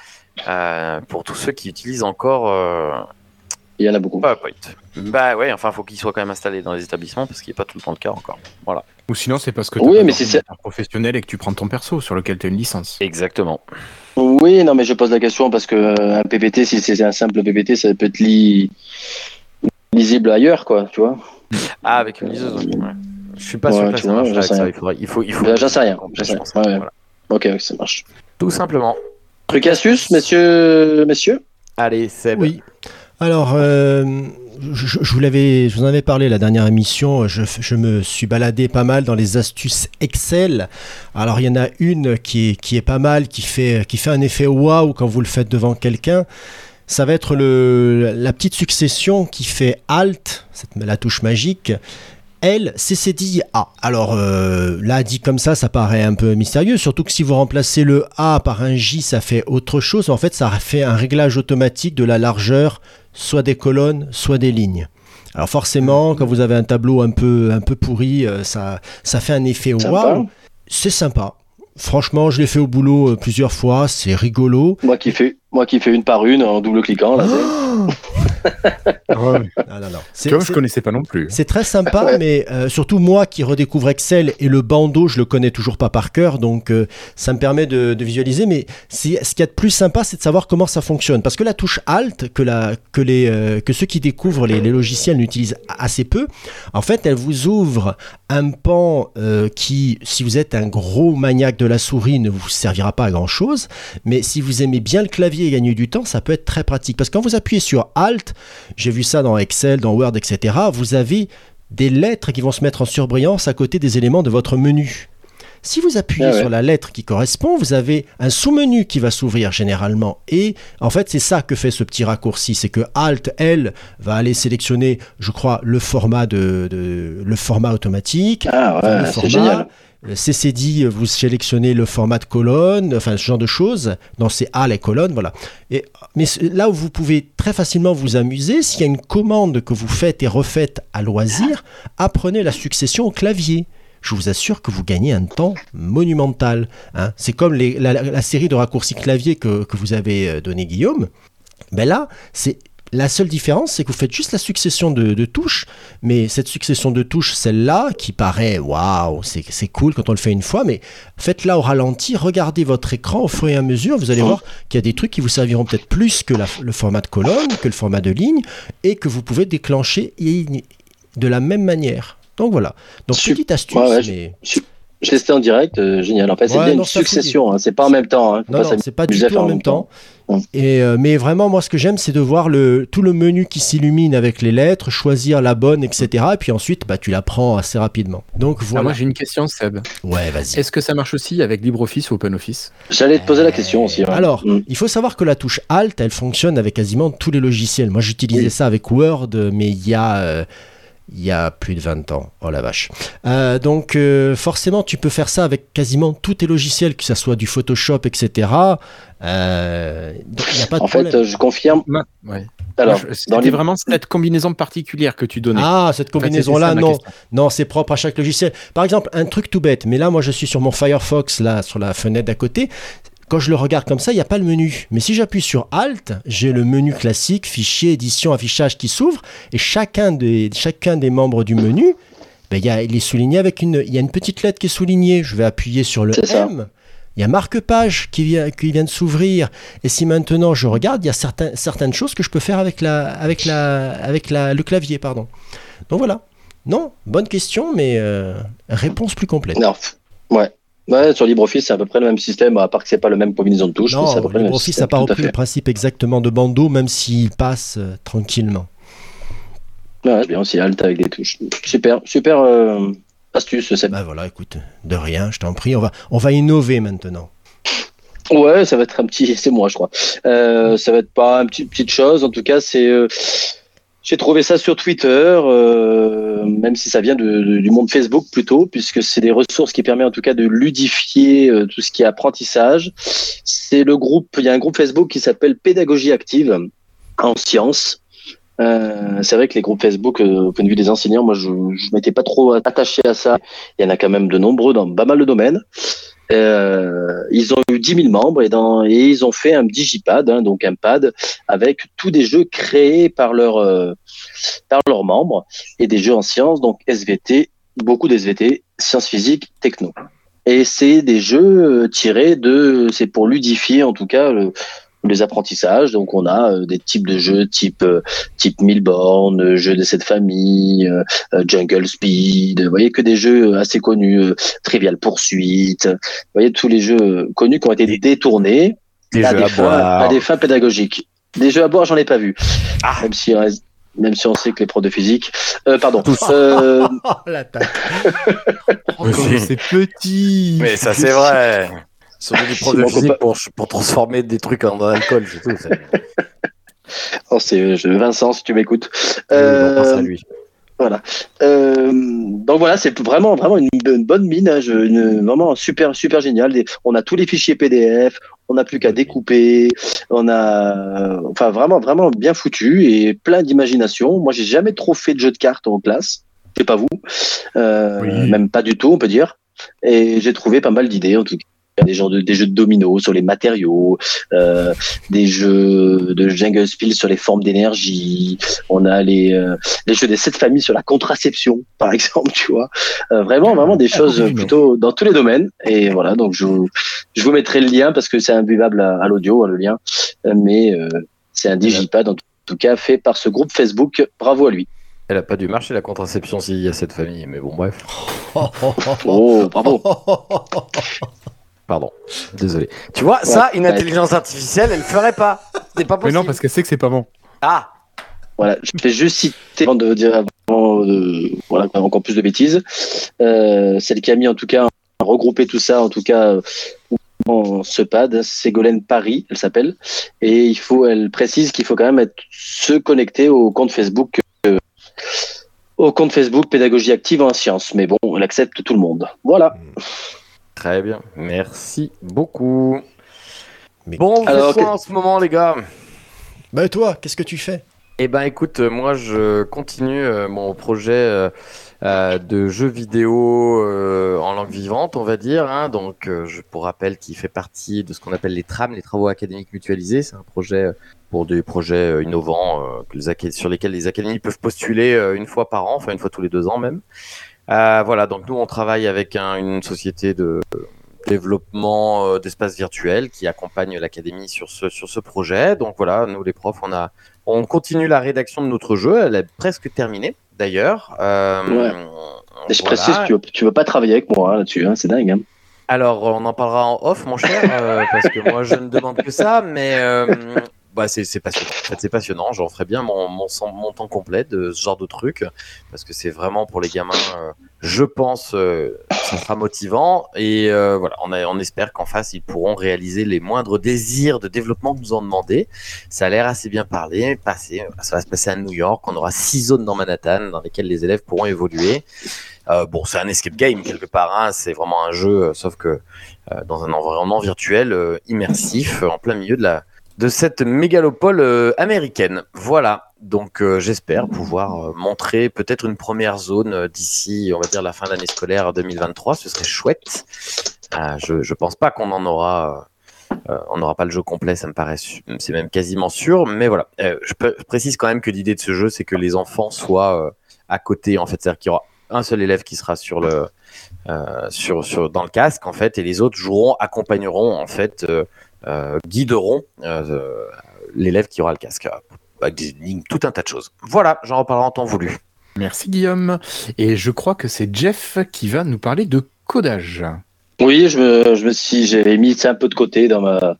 Euh, pour tous ceux qui utilisent encore euh, Il y en a beaucoup. PowerPoint. Bah ouais, enfin, faut qu'il soit quand même installé dans les établissements parce qu'il n'est pas tout le temps le cas encore. Voilà. Ou sinon, c'est parce que Oui, t'as pas mais c'est- professionnel et que tu prends ton perso sur lequel tu as une licence. Exactement. Oui, non, mais je pose la question parce que euh, un PPT, si c'est un simple PPT, ça peut être li- lisible ailleurs, quoi, tu vois. Ah, avec une liseuse. ouais. Je suis pas Ouais, sûr que tu ça marche j'en avec sais ça. rien. Il, faudrait, il faut, il faut. Euh, j'en sais rien, pense. Ouais. Voilà. Ok, ça marche. Tout simplement. Truc astuce, messieurs, messieurs Allez, Seb. Oui. Alors, euh, je, je vous l'avais, je vous en avais parlé la dernière émission. Je, je me suis baladé pas mal dans les astuces Excel. Alors, il y en a une qui est, qui est pas mal, qui fait, qui fait un effet waouh quand vous le faites devant quelqu'un. Ça va être le, la petite succession qui fait Alt, cette- la touche magique. L, CCDI A. Alors euh, là, dit comme ça, ça paraît un peu mystérieux, surtout que si vous remplacez le A par un J, ça fait autre chose. En fait, ça fait un réglage automatique de la largeur, soit des colonnes, soit des lignes. Alors forcément, quand vous avez un tableau un peu, un peu pourri, euh, ça, ça fait un effet waouh. C'est sympa. Franchement, je l'ai fait au boulot euh, plusieurs fois, c'est rigolo. Moi qui fais, moi qui fais une par une en double cliquant, là. c'est- [GASPS] [LAUGHS] [LAUGHS] Ah non, non. C'est- Tu vois, je connaissais pas non plus. C'est très sympa, [LAUGHS] Ouais. mais euh, surtout moi qui redécouvre Excel et le bandeau, je le connais toujours pas par cœur, donc euh, ça me permet de, de visualiser. Mais ce qu'il y a de plus sympa, c'est de savoir comment ça fonctionne. Parce que la touche Alt, que, la, que, les, euh, que ceux qui découvrent les, les logiciels n'utilisent assez peu, en fait, elle vous ouvre un pan euh, qui, si vous êtes un gros maniaque de la souris, ne vous servira pas à grand chose. Mais si vous aimez bien le clavier et gagner du temps, ça peut être très pratique. Parce que quand vous appuyez sur Alt, j'ai vu ça dans Excel, dans Word, etc., vous avez des lettres qui vont se mettre en surbrillance à côté des éléments de votre menu. Si vous appuyez Ah ouais. sur la lettre qui correspond, vous avez un sous-menu qui va s'ouvrir généralement. Et en fait, c'est ça que fait ce petit raccourci. C'est que Alt, L, va aller sélectionner, je crois, le format, de, de- le format automatique. Ah Enfin, le ouais, c'est format. génial. Euh, CCD, vous sélectionnez le format de colonne, enfin ce genre de choses. Dans ces A, les colonnes, voilà. Et, mais là où vous pouvez très facilement vous amuser, s'il y a une commande que vous faites et refaites à loisir, apprenez la succession au clavier. Je vous assure que vous gagnez un temps monumental. hein. C'est comme la série de raccourcis clavier que, que vous avez euh, donné Guillaume. Ben là, c'est la seule différence, c'est que vous faites juste la succession de, de touches, mais cette succession de touches, celle-là, qui paraît waouh, c'est cool quand on le fait une fois, mais faites-la au ralenti, regardez votre écran au fur et à mesure, vous allez voir qu'il y a des trucs qui vous serviront peut-être plus que la- le format de colonne, que le format de ligne, et que vous pouvez déclencher de la même manière. Donc voilà. Donc Sup- petite astuce, Ouais, ouais, je- mais J'ai testé en direct, euh, génial. En fait, c'est Ouais, bien non, une succession, hein, c'est pas en même temps. Hein, Non, non, c'est pas du tout en même temps. Et, euh, mais vraiment, moi, ce que j'aime, c'est de voir le, tout le menu qui s'illumine avec les lettres, choisir la bonne, etc. Et puis ensuite, bah, tu la prends assez rapidement. Donc Ah, voilà. moi, j'ai une question, Seb. ouais, vas-y. Est-ce que ça marche aussi avec LibreOffice ou OpenOffice? J'allais te poser la question aussi. ouais. Alors, Mm. il faut savoir que la touche Alt, elle fonctionne avec quasiment tous les logiciels. Moi, j'utilisais Oui. ça avec Word, mais il y a. euh, il y a plus de 20 ans. Oh la vache. Euh, donc euh, forcément, tu peux faire ça avec quasiment tous tes logiciels, que ce soit du Photoshop, etc. Euh, donc il n'y a pas de en fait, problème. je confirme. Ma- ouais. Alors, C'était les... vraiment cette combinaison particulière que tu donnais. Ah, cette En fait, combinaison-là, non. Non, c'est propre à chaque logiciel. Par exemple, un truc tout bête, mais là, moi, je suis sur mon Firefox, là, sur la fenêtre d'à côté. Quand je le regarde comme ça, il n'y a pas le menu. Mais si j'appuie sur Alt, j'ai le menu classique, fichier, édition, affichage qui s'ouvre. Et chacun des, chacun des membres du menu, ben, il, y a, il est souligné avec une, il y a une petite lettre qui est soulignée. Je vais appuyer sur le ça. M. Il y a marque-page qui vient, qui vient de s'ouvrir. Et si maintenant je regarde, il y a certains, certaines choses que je peux faire avec, la, avec, la, avec la, le clavier. Pardon. Donc voilà. Non, bonne question, mais euh, réponse plus complète. Non, ouais. Ouais, sur LibreOffice, c'est à peu près le même système, à part que c'est pas le même combinaison de touches. Non, LibreOffice n'a pas repris le principe exactement de bandeau, même s'il passe euh, tranquillement. Ouais, bien aussi, Alt avec des touches. Super, super euh, astuce. Bah voilà, écoute, de rien, je t'en prie, on va, on va innover maintenant. Ouais, ça va être un petit, [LAUGHS] c'est moi, je crois. Euh, ça va être pas une petite, petite chose. En tout cas, c'est, euh, j'ai trouvé ça sur Twitter, euh, même si ça vient du monde Facebook plutôt, puisque c'est des ressources qui permettent en tout cas de ludifier euh, tout ce qui est apprentissage. C'est le groupe, il y a un groupe Facebook qui s'appelle Pédagogie active en sciences. Euh, c'est vrai que les groupes Facebook, euh, au point de vue des enseignants, moi, je ne m'étais pas trop attaché à ça. Il y en a quand même de nombreux dans pas mal de domaines. Euh, ils ont eu 10 000 membres et, dans, et ils ont fait un digipad, hein, donc un pad avec tous des jeux créés par leurs euh, par leurs membres et des jeux en sciences, donc SVT, beaucoup d'SVT, sciences physiques, techno. Et c'est des jeux euh, tirés de, c'est pour ludifier en tout cas le, les apprentissages. Donc on a euh, des types de jeux type euh, type Milborn, euh, jeux de cette famille, euh, euh, Jungle Speed. Vous voyez que des jeux assez connus, euh, Trivial Poursuite. Vous voyez tous les jeux connus qui ont été détournés Des à jeux des, à fins, à des fins pédagogiques. Des jeux à boire, j'en ai pas vu. Ah. Même si euh, même si on sait que les profs de physique, euh, pardon. Tous. Euh, [LAUGHS] Oh, comme c'est petit. Mais ça, c'est vrai. Sur des [LAUGHS] profs de mon physique copain. pour, pour transformer des trucs en alcool, c'est tout. [LAUGHS] c'est- oh, c'est je- Vincent, si tu m'écoutes. À Euh, lui. Euh, donc voilà, c'est vraiment vraiment une, une bonne mine, hein, je- une- vraiment super super génial. Des- On a tous les fichiers PDF, on n'a plus qu'à découper, on a enfin vraiment vraiment bien foutu et plein d'imagination. Moi, j'ai jamais trop fait de jeux de cartes en classe, je sais pas vous, Euh, Oui. même pas du tout, on peut dire. Et j'ai trouvé pas mal d'idées en tout cas. Des, genres de, des jeux de dominos sur les matériaux, euh, des jeux de jungle spiel sur les formes d'énergie. On a les, euh, les jeux des sept familles sur la contraception, [LAUGHS] par exemple, tu vois. Euh, vraiment, vraiment des choses oui, mais- plutôt dans tous les domaines. Et voilà, donc je, vous- je vous mettrai le lien parce que c'est imbuvable à, à l'audio, hein, le lien. Mais c'est un digipad, en tout cas, fait par ce groupe Facebook. Bravo à lui. Elle a pas dû marcher la contraception s'il y a cette famille, mais bon, bref. Oh, bravo. [LAUGHS] Pardon. Désolé. Tu vois, ça, une ouais. intelligence artificielle, elle le ferait pas. C'est pas Mais possible. non, parce qu'elle sait que c'est pas bon. Ah Voilà, je vais juste citer avant de dire avant de, voilà, encore plus de bêtises. Euh, celle qui a mis en tout cas a regroupé tout ça, en tout cas euh, en ce pad, Ségolène Paris, elle s'appelle, et il faut, elle précise qu'il faut quand même être se connecter au compte Facebook, euh, au compte Facebook Pédagogie Active en Sciences. Mais bon, elle accepte tout le monde. Voilà. Très bien. Merci beaucoup. Mais- Bon, Alors, quoi en ce moment, les gars? Bah, et toi, qu'est-ce que tu fais? Eh ben, écoute, euh, moi, je continue euh, mon projet euh, euh, de jeu vidéo en langue vivante, on va dire. hein. Donc, je pour rappel, qui fait partie de ce qu'on appelle les TRAM, les travaux académiques mutualisés. C'est un projet pour des projets innovants que les acad- sur lesquels les académies peuvent postuler une fois par an, enfin une fois tous les deux ans même. Euh, voilà, donc nous, on travaille avec un- une société de développement euh, d'espaces virtuels qui accompagne l'académie sur ce, sur ce projet. Donc voilà, nous les profs, on a on continue la rédaction de notre jeu. Elle est presque terminée d'ailleurs. Euh, Ouais. Je voilà. précise, tu veux, tu veux pas travailler avec moi hein, là-dessus, hein, c'est dingue. Hein. Alors, on en parlera en off, mon cher, euh, parce que moi, je ne demande que ça, mais euh, bah, c'est passionnant. En fait, c'est passionnant. J'en ferai bien mon, temps complet de ce genre de truc, parce que c'est vraiment pour les gamins, euh, je pense, euh, ça sera motivant. Et euh, voilà, on, espère qu'en face, ils pourront réaliser les moindres désirs de développement que nous ont demandé. Ça a l'air assez bien parlé. Ça va se passer à New York. On aura six zones dans Manhattan dans lesquelles les élèves pourront évoluer. Euh, bon, c'est un escape game quelque part, hein, c'est vraiment un jeu, sauf que dans un environnement virtuel immersif, en plein milieu de la de cette mégalopole euh, américaine. Voilà. Donc euh, j'espère pouvoir euh, montrer peut-être une première zone d'ici, on va dire la fin d'année scolaire 2023. Ce serait chouette. Euh, je je pense pas qu'on en aura. on n'aura pas le jeu complet, ça me paraît, c'est même quasiment sûr. Mais voilà, je, je précise quand même que l'idée de ce jeu, c'est que les enfants soient à côté, en fait, c'est-à-dire qu'il y aura un seul élève qui sera sur le sur, sur dans le casque en fait et les autres joueront accompagneront en fait guideront euh, l'élève qui aura le casque euh, avec des énigmes, tout un tas de choses voilà j'en reparlerai en temps voulu Merci Guillaume. Et je crois que c'est Jeff qui va nous parler de codage. Oui, je me, je me suis, j'avais mis ça un peu de côté dans ma,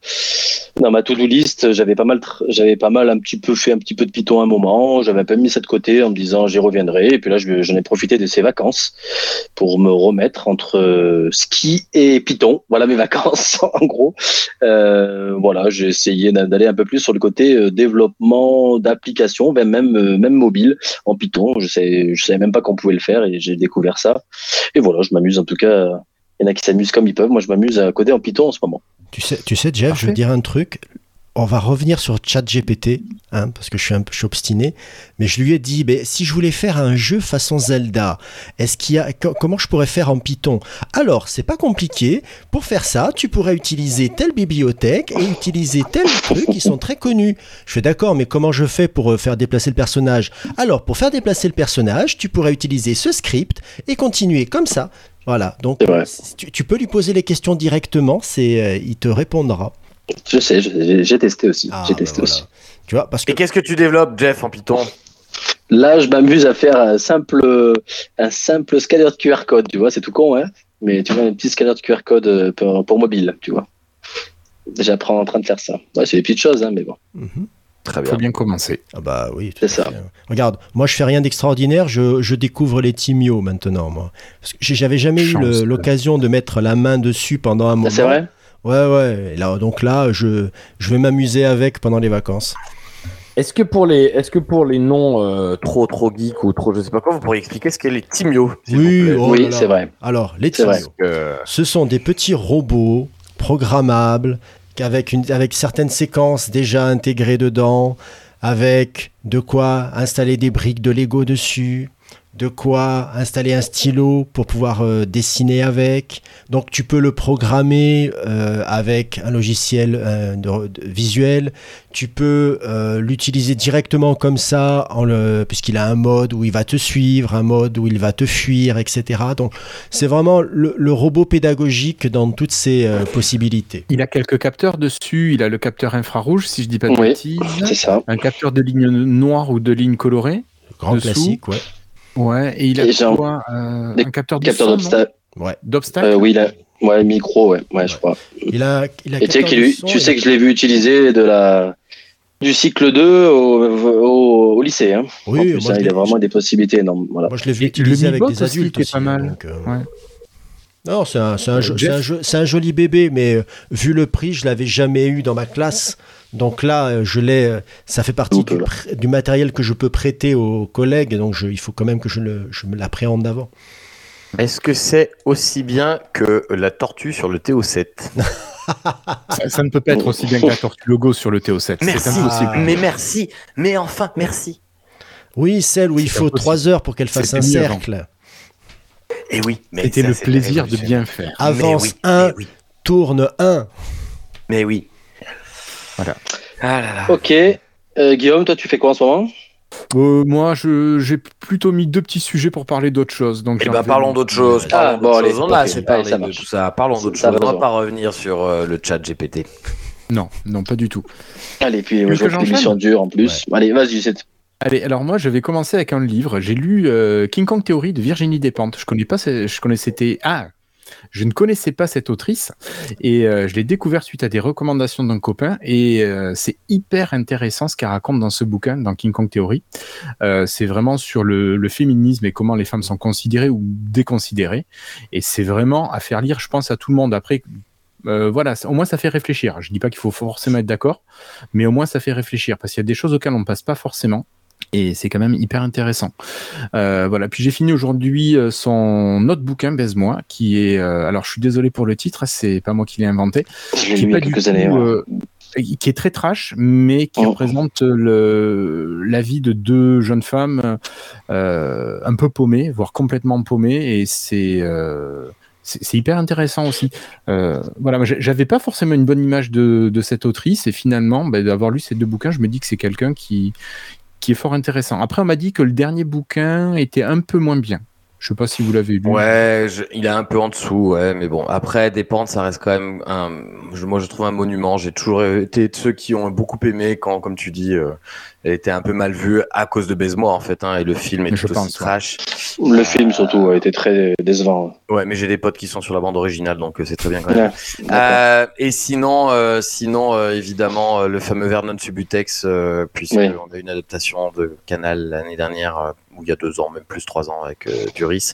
dans ma to-do list. J'avais pas mal, j'avais pas mal un petit peu fait un petit peu de Python à un moment. J'avais peu mis ça de côté en me disant j'y reviendrai. Et puis là, je- j'en ai profité de ces vacances pour me remettre entre euh, ski et Python. Voilà mes [LAUGHS] vacances, en gros. Euh, voilà, j'ai essayé d'a- d'aller un peu plus sur le côté euh, développement d'applications, même, même, euh, même mobile en Python. Je sais, je savais même pas qu'on pouvait le faire et j'ai découvert ça. Et voilà, je m'amuse en tout cas. Il y en a qui s'amusent comme ils peuvent. Moi, je m'amuse à coder en Python en ce moment. Tu sais, tu sais Jeff, je vais te dire un truc. On va revenir sur ChatGPT, hein, parce que je suis un peu je suis obstiné. Mais je lui ai dit, ben, si je voulais faire un jeu façon Zelda, est-ce qu'il y a, co- comment je pourrais faire en Python? Alors, c'est pas compliqué. Pour faire ça, tu pourrais utiliser telle bibliothèque et utiliser tel truc qui sont très connus. Je fais d'accord, mais comment je fais pour euh, faire déplacer le personnage? Alors, pour faire déplacer le personnage, tu pourrais utiliser ce script et continuer comme ça. Voilà. Donc, tu, tu peux lui poser les questions directement. C'est, euh, il te répondra. Je sais, j'ai testé aussi. Ah, j'ai bah testé voilà. aussi. Tu vois, parce que Et qu'est-ce que tu développes, Jeff, en Python? Là, je m'amuse à faire un simple, un simple scanner de QR code. Tu vois, c'est tout con, hein Mais tu vois, un petit scanner de QR code euh, pour, pour mobile, tu vois. J'apprends en train de faire ça. Ouais, c'est des petites choses, hein, mais bon. Mhm. Très Faut bien commencer. Ah bah oui, tout C'est à ça. fait. Regarde, moi je fais rien d'extraordinaire, je, je découvre les Timio maintenant, moi. Parce que j'avais jamais eu Chance, l'occasion de mettre la main dessus pendant un moment. C'est vrai Ouais, ouais. Et là, donc là, je, je vais m'amuser avec pendant les vacances. Est-ce que pour les, est-ce que pour les noms euh, trop trop geek ou trop je sais pas quoi, vous pourriez expliquer ce qu'est les Timio oh Oui, là. c'est vrai. Alors, les C'est vrai. Timio, Euh, ce sont des petits robots programmables avec, certaines séquences déjà intégrées dedans, avec de quoi installer des briques de Lego dessus, de quoi installer un stylo pour pouvoir euh, dessiner avec. Donc tu peux le programmer euh, avec un logiciel euh, de- de- visuel. Tu peux euh, l'utiliser directement comme ça, en le, puisqu'il a un mode où il va te suivre, un mode où il va te fuir, etc. Donc c'est vraiment le, le robot pédagogique dans toutes ses euh, possibilités. Il a quelques capteurs dessus. Il a le capteur infrarouge, si je dis pas de Oui, bêtises. C'est ça. Un capteur de ligne noire ou de ligne colorée. Grand Dessous. classique, ouais. Ouais. Et il a Et un- euh, des Un capteur d'obstacle. ouais. D'obstacle Euh, oui, là. Ouais, micro, ouais, ouais, je crois. Il a, il a Et tu sais, 14 qu'il- sons, tu il sais a- que je l'ai vu utiliser de la du cycle 2 au, au, au lycée. Hein. Oui, en plus, moi, hein, il a vraiment des possibilités énormes. Voilà. Moi, je l'ai vu utiliser avec des aussi, adultes est aussi. pas mal. donc, euh, Ouais. Non, c'est un, c'est un, un joli bébé, mais euh, vu le prix, je l'avais jamais eu dans ma classe. Donc là, euh, je l'ai. euh, Ça fait partie du, matériel que je peux prêter aux collègues. Donc je- il faut quand même que je, le, je me l'appréhende d'avant. Est-ce que c'est aussi bien que la tortue sur le TO7 [LAUGHS] Ça, ça ne peut pas être aussi bien que la tortue logo sur le TO7. C'est Merci, impossible. Mais merci, mais enfin merci. Oui, celle où il faut trois heures pour qu'elle fasse un cercle. Et Eh oui, mais C'était le plaisir de bien faire. Avance mais oui, 1, mais oui, tourne 1. mais oui. Voilà. Ah là là. Ok. Euh, Guillaume, toi, tu fais quoi en ce moment? Euh, moi, je- j'ai plutôt mis deux petits sujets pour parler d'autre chose. Donc Eh ben parlons d'autre chose. Ah, Parlons bon, allez, chose. On a assez allez, parlé ça de tout ça. Parlons d'autre Ça chose. va On va pas revenir sur euh, le chat GPT. Non, non, pas du tout. Allez, puis j'enchaîne l'émission dure en plus. Allez, vas-y, c'est Allez, alors moi, je vais commencer avec un livre. J'ai lu euh, King Kong Theory de Virginie Despentes. Je connais pas, je connaissais c'était ah, je ne connaissais pas cette autrice et euh, je l'ai découvert suite à des recommandations d'un copain et euh, c'est hyper intéressant ce qu'elle raconte dans ce bouquin, dans King Kong Theory. Euh, c'est vraiment sur le, féminisme et comment les femmes sont considérées ou déconsidérées et c'est vraiment à faire lire, je pense, à tout le monde. Après. voilà, au moins ça fait réfléchir. Je dis pas qu'il faut forcément être d'accord, mais au moins ça fait réfléchir parce qu'il y a des choses auxquelles on passe pas forcément. Et c'est quand même hyper intéressant. Euh, voilà. Puis j'ai fini aujourd'hui euh, son autre bouquin, Baise-moi, qui est. euh, alors je suis désolé pour le titre, c'est pas moi qui l'ai inventé. Je l'ai lu il y pas a du quelques années. ouais. qui est très trash, mais qui Oh. représente le, la vie de deux jeunes femmes un peu paumées, voire complètement paumées, et c'est hyper intéressant aussi. Euh, voilà, j'avais pas forcément une bonne image de, de cette autrice, et finalement, bah, d'avoir lu ces deux bouquins, je me dis que c'est quelqu'un qui qui est fort intéressant. Après, on m'a dit que le dernier bouquin était un peu moins bien. Je sais pas si vous l'avez lu. Ouais, je- il est un peu en dessous, ouais, mais bon. Après, Dépente, ça reste quand même un. je- moi, je trouve un monument. J'ai toujours été de ceux qui ont beaucoup aimé quand, comme tu dis, euh, elle était un peu mal vue à cause de Baise-moi en fait, hein, et le film est Je tout pense, aussi ouais. trash. Le film surtout a été très décevant. Ouais, mais j'ai des potes qui sont sur la bande originale, donc euh, c'est très bien quand même. Ouais. Euh, et sinon, euh, sinon euh, évidemment, euh, le fameux Vernon Subutex, euh, puisque Oui. a eu une adaptation de Canal l'année dernière, euh, ou il y a deux ans, même plus trois ans, avec euh, Duris.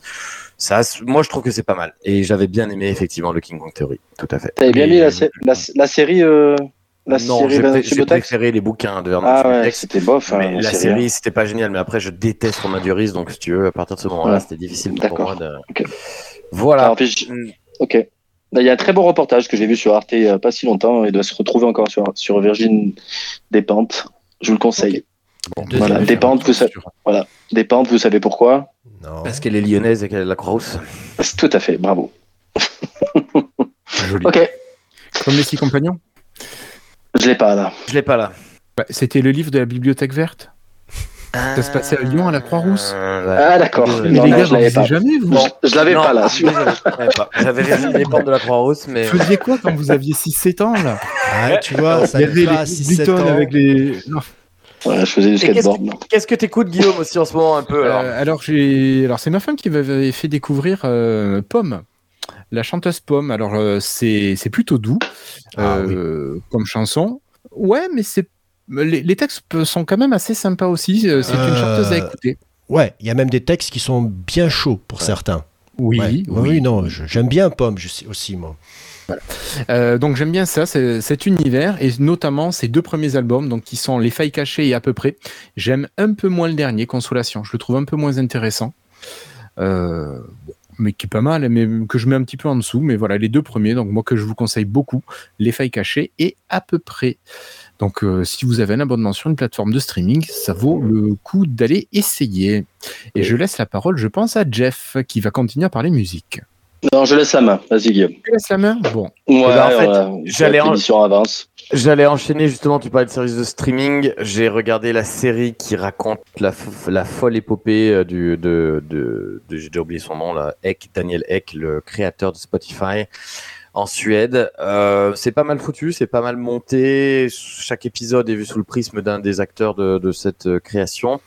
Ça, moi, je trouve que c'est pas mal. Et j'avais bien aimé effectivement le King Kong Theory, tout à fait. T'avais bien mis la, la, la série, euh, la non, j'ai préféré les bouquins de Vernon Ah ouais, c'était bof. hein, Mais la série, série, c'était pas génial. Mais après, je déteste Romain Duris, donc si tu veux, à partir de ce moment-là, Ouais. c'était difficile pour moi de. Voilà. Alors, puis, je- Ok. Là, Il y a un très beau reportage que j'ai vu sur Arte il y a pas si longtemps. Il doit se retrouver encore sur, sur Virgin Despentes. Je vous le conseille. Deuxième Voilà. Despentes, vous savez, Despentes, vous savez pourquoi Non. Parce qu'elle est lyonnaise et qu'elle a la Croix-Rousse. Tout à fait, bravo. Joli. Ok, Comme les six compagnons? Je l'ai pas là. Je l'ai pas là. Bah, C'était le livre de la bibliothèque verte? Ça se passait à Lyon, à la Croix-Rousse? Euh. Ah d'accord. Mais Non, les non, gars, je vous l'avais pas. jamais, vous? Non, je l'avais Non, pas là. celui-là. désolé, je l'avais pas. J'avais les portes de la Croix-Rousse, mais. Vous faisiez quoi quand vous aviez 6-7 ans là? Ah, tu vois, ça Il y avait pas les 6-7 Blyton ans. avec les. Non. Ouais, je faisais du skateboard. Qu'est-ce que t'écoutes, Guillaume, aussi en ce moment, un peu alors Euh, alors c'est ma femme qui m'avait fait découvrir euh, Pomme, la chanteuse Pomme. Alors euh, c'est plutôt doux Ah euh, comme chanson. Ouais, mais c'est les, les textes sont quand même assez sympas aussi. Euh, C'est une chanteuse à écouter. Ouais, il y a même des textes qui sont bien chauds pour certains. Oui, Ouais. oui. oui, non, j'aime bien Pomme je sais aussi, moi. Euh, donc j'aime bien ça, cet univers et notamment ces deux premiers albums, donc qui sont Les Failles cachées et à peu près. J'aime un peu moins le dernier, Consolation. Je le trouve un peu moins intéressant, Euh, mais qui est pas mal, mais que je mets un petit peu en dessous. Mais voilà, les deux premiers, donc moi que je vous conseille beaucoup, Les Failles cachées et à peu près. Donc euh, si vous avez un abonnement sur une plateforme de streaming, ça vaut le coup d'aller essayer. Et je laisse la parole, je pense, à Jeff qui va continuer à parler musique. Non, je laisse la main. Vas-y Guillaume. Tu laisses la main? Bon. Ouais, ben, en fait, voilà. j'allais en- avance. J'allais enchaîner justement, tu parlais de services de streaming. J'ai regardé la série qui raconte la, folle épopée euh, du, de, de, de- j'ai déjà oublié son nom, là, Eck, Daniel Eck, le créateur de Spotify en Suède. Euh, c'est pas mal foutu, c'est pas mal monté. Chaque épisode est vu sous le prisme d'un des acteurs de, de cette euh, création.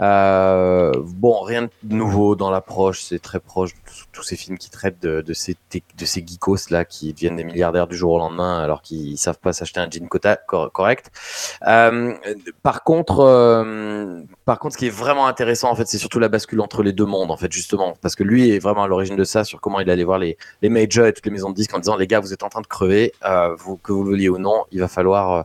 Euh, bon, rien de nouveau dans l'approche, c'est très proche de tous- ces films qui traitent de, de ces de ces geekos là qui deviennent des milliardaires du jour au lendemain alors qu'ils savent pas s'acheter un jean cor- correct. Euh, par contre, euh, par contre, ce qui est vraiment intéressant en fait, c'est surtout la bascule entre les deux mondes en fait justement. Parce que lui est vraiment à l'origine de ça sur comment il allait voir les les majors et toutes les maisons de disques en disant les gars vous êtes en train de crever, euh, vous, que vous le vouliez ou non, il va falloir euh,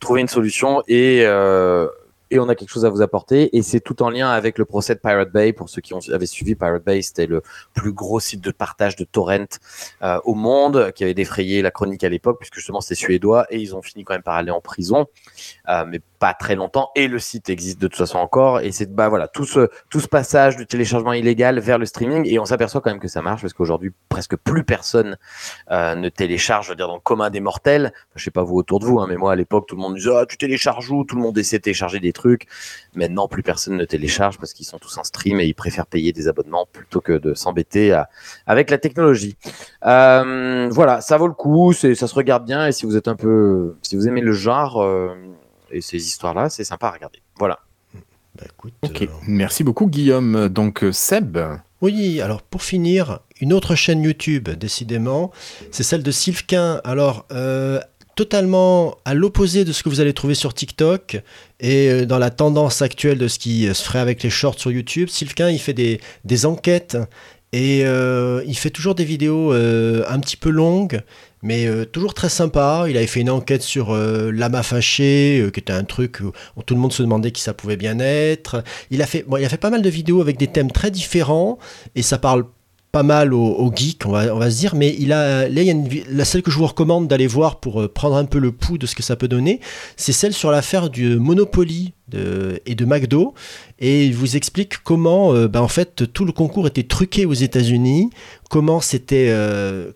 trouver une solution. Et euh, et on a quelque chose à vous apporter. Et c'est tout en lien avec le procès de Pirate Bay. Pour ceux qui ont, avaient suivi Pirate Bay, c'était le plus gros site de partage de torrent euh, au monde, qui avait défrayé la chronique à l'époque, puisque justement c'était suédois, et ils ont fini quand même par aller en prison, euh, mais pas très longtemps. Et le site existe de toute façon encore. Et c'est bah voilà tout ce tout ce passage du téléchargement illégal vers le streaming. Et on s'aperçoit quand même que ça marche, parce qu'aujourd'hui presque plus personne euh, ne télécharge, je veux dire dans le commun des mortels. Je sais pas vous autour de vous, hein, mais moi à l'époque tout le monde disait ah, tu télécharges où? Tout le monde essaie de télécharger des trucs. Maintenant plus personne ne télécharge parce qu'ils sont tous en stream et ils préfèrent payer des abonnements plutôt que de s'embêter avec la technologie. Euh, voilà, ça vaut le coup, ça se regarde bien et si vous êtes un peu, si vous aimez le genre euh, et ces histoires-là, c'est sympa à regarder. Voilà. Bah, écoute, euh, merci beaucoup Guillaume. Donc euh, Seb, Oui, alors pour finir, une autre chaîne YouTube, décidément, c'est celle de Sylvain. Alors, euh, totalement à l'opposé de ce que vous allez trouver sur TikTok et dans la tendance actuelle de ce qui se ferait avec les shorts sur YouTube, Sylvain, il fait des, des enquêtes et euh, il fait toujours des vidéos euh, un petit peu longues, mais euh, toujours très sympa. Il avait fait une enquête sur euh, Lama Fâché, euh, qui était un truc où, tout le monde se demandait qui ça pouvait bien être. Il a, fait, il a fait pas mal de vidéos avec des thèmes très différents, et ça parle pas mal aux, geeks, on va, se dire, mais il a, là, il y a la celle que je vous recommande d'aller voir pour euh, prendre un peu le pouls de ce que ça peut donner, c'est celle sur l'affaire du Monopoly et de McDo, et il vous explique comment, ben, en fait, tout le concours était truqué aux États-Unis, comment c'était,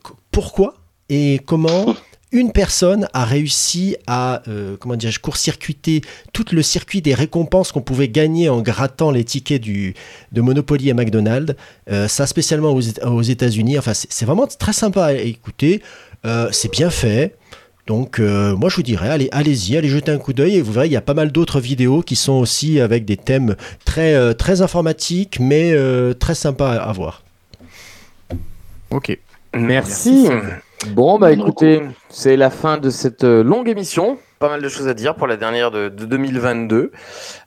qu- pourquoi et comment une personne a réussi à euh, comment dirais-je court-circuiter tout le circuit des récompenses qu'on pouvait gagner en grattant les tickets du, de Monopoly à McDonald's. Euh, ça spécialement aux, Éta- aux États-Unis. Enfin, c'est vraiment très sympa à écouter. Euh, c'est bien fait. Donc euh, moi je vous dirais, allez, allez-y, allez jeter un coup d'œil et vous verrez, il y a pas mal d'autres vidéos qui sont aussi avec des thèmes très, euh, très informatiques, mais euh, très sympas à, à voir. Ok. Merci. Bon, bah écoutez, c'est la fin de cette euh, longue émission. Pas mal de choses à dire pour la dernière de, de 2022.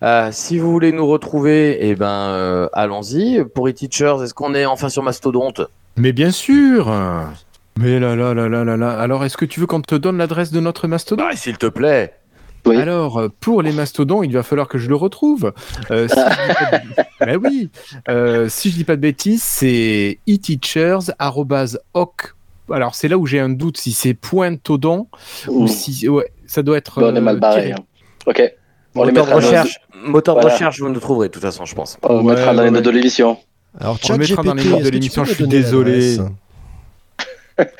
Euh, si vous voulez nous retrouver, eh ben, euh, allons-y. Pour e-teachers, est-ce qu'on est enfin sur Mastodonte? Mais bien sûr Mais là là là là là là. Alors, est-ce que tu veux qu'on te donne l'adresse de notre mastodon Bah, s'il te plaît. Oui. Alors, pour les mastodons, il va falloir que je le retrouve. Euh, si je dis pas de- [LAUGHS] Ben oui. Euh, si je dis pas de bêtises, c'est eteachers@hoc. Alors, c'est là où j'ai un doute si c'est point todon ou si ouais, ça doit être. Bon, on est mal euh, barré. hein. Ok. On les moteur dans, recherche, moteur de Voilà. recherche, vous nous trouverez de toute façon, je pense. on Ouais, mettra dans les notes ouais. de l'émission. Alors On mettra dans les notes de l'émission, je suis désolé.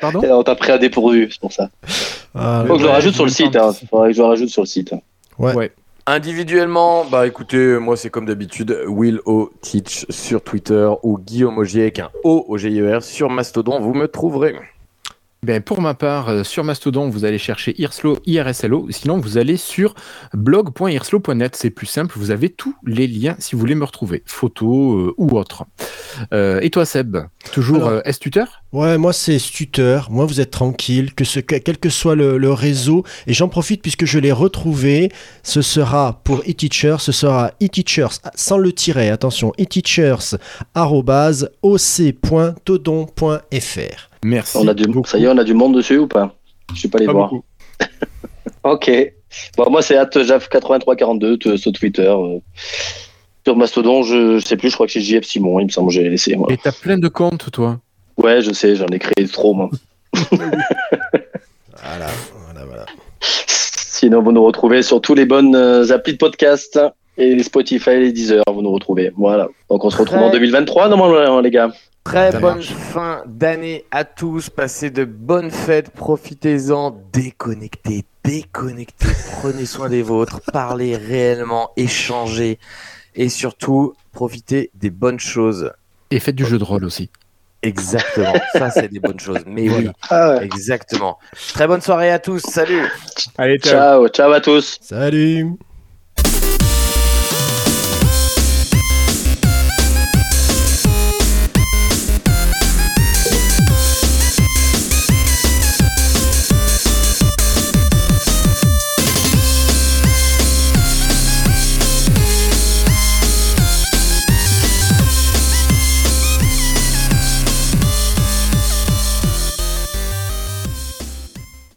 Pardon On t'a pris à dépourvu, c'est pour ça. Ah, Faut que je le rajoute sur le site. Hein. Faudrait que je le rajoute sur le site. Ouais. Ouais. Individuellement, bah écoutez, moi c'est comme d'habitude, Will O Teach sur Twitter ou Guillaume Ogier avec un O au GIER sur Mastodon, vous me trouverez. Ben, pour ma part, euh, sur Mastodon, vous allez chercher Irslo, IRSLO. Sinon, vous allez sur blog.irslo.net. C'est plus simple. Vous avez tous les liens si vous voulez me retrouver, photos euh, ou autres. Euh, et toi, Seb Toujours S-Tuteur Ouais, moi c'est Stutter. Moi vous êtes tranquille, que ce, quel que soit le, le réseau. Et j'en profite puisque je l'ai retrouvé. Ce sera pour eTeachers, ce sera eTeachers sans le tiret. Attention, eTeachers@oc.todon.fr. Merci. On a du, beaucoup. ça y est, on a du monde dessus ou pas? Je suis pas allé Pas voir. [LAUGHS] Ok. Bon, moi, c'est jaf8342 t- sur Twitter. euh. Sur Mastodon, je, je sais plus, je crois que c'est JF Simon, il me semble que j'ai laissé. Moi. Et t'as plein de comptes, toi? Ouais, je sais, j'en ai créé trop, moi. [LAUGHS] Voilà, voilà, voilà. Sinon, vous nous retrouvez sur tous les bonnes euh, applis de podcast et les Spotify et les Deezer, vous nous retrouvez. Voilà. Donc, on se retrouve Très- en 2023, normalement, les gars. Très Ça bonne marche. fin d'année à tous, passez de bonnes fêtes, profitez-en, déconnectez, déconnectez, prenez soin des vôtres, [LAUGHS] parlez réellement, échangez. Et surtout profitez des bonnes choses. Et faites du jeu de rôle aussi. Exactement, [LAUGHS] ça c'est des bonnes choses. Mais oui, Ah ouais. exactement. Très bonne soirée à tous, salut. Allez, Ciao, ciao à tous. Salut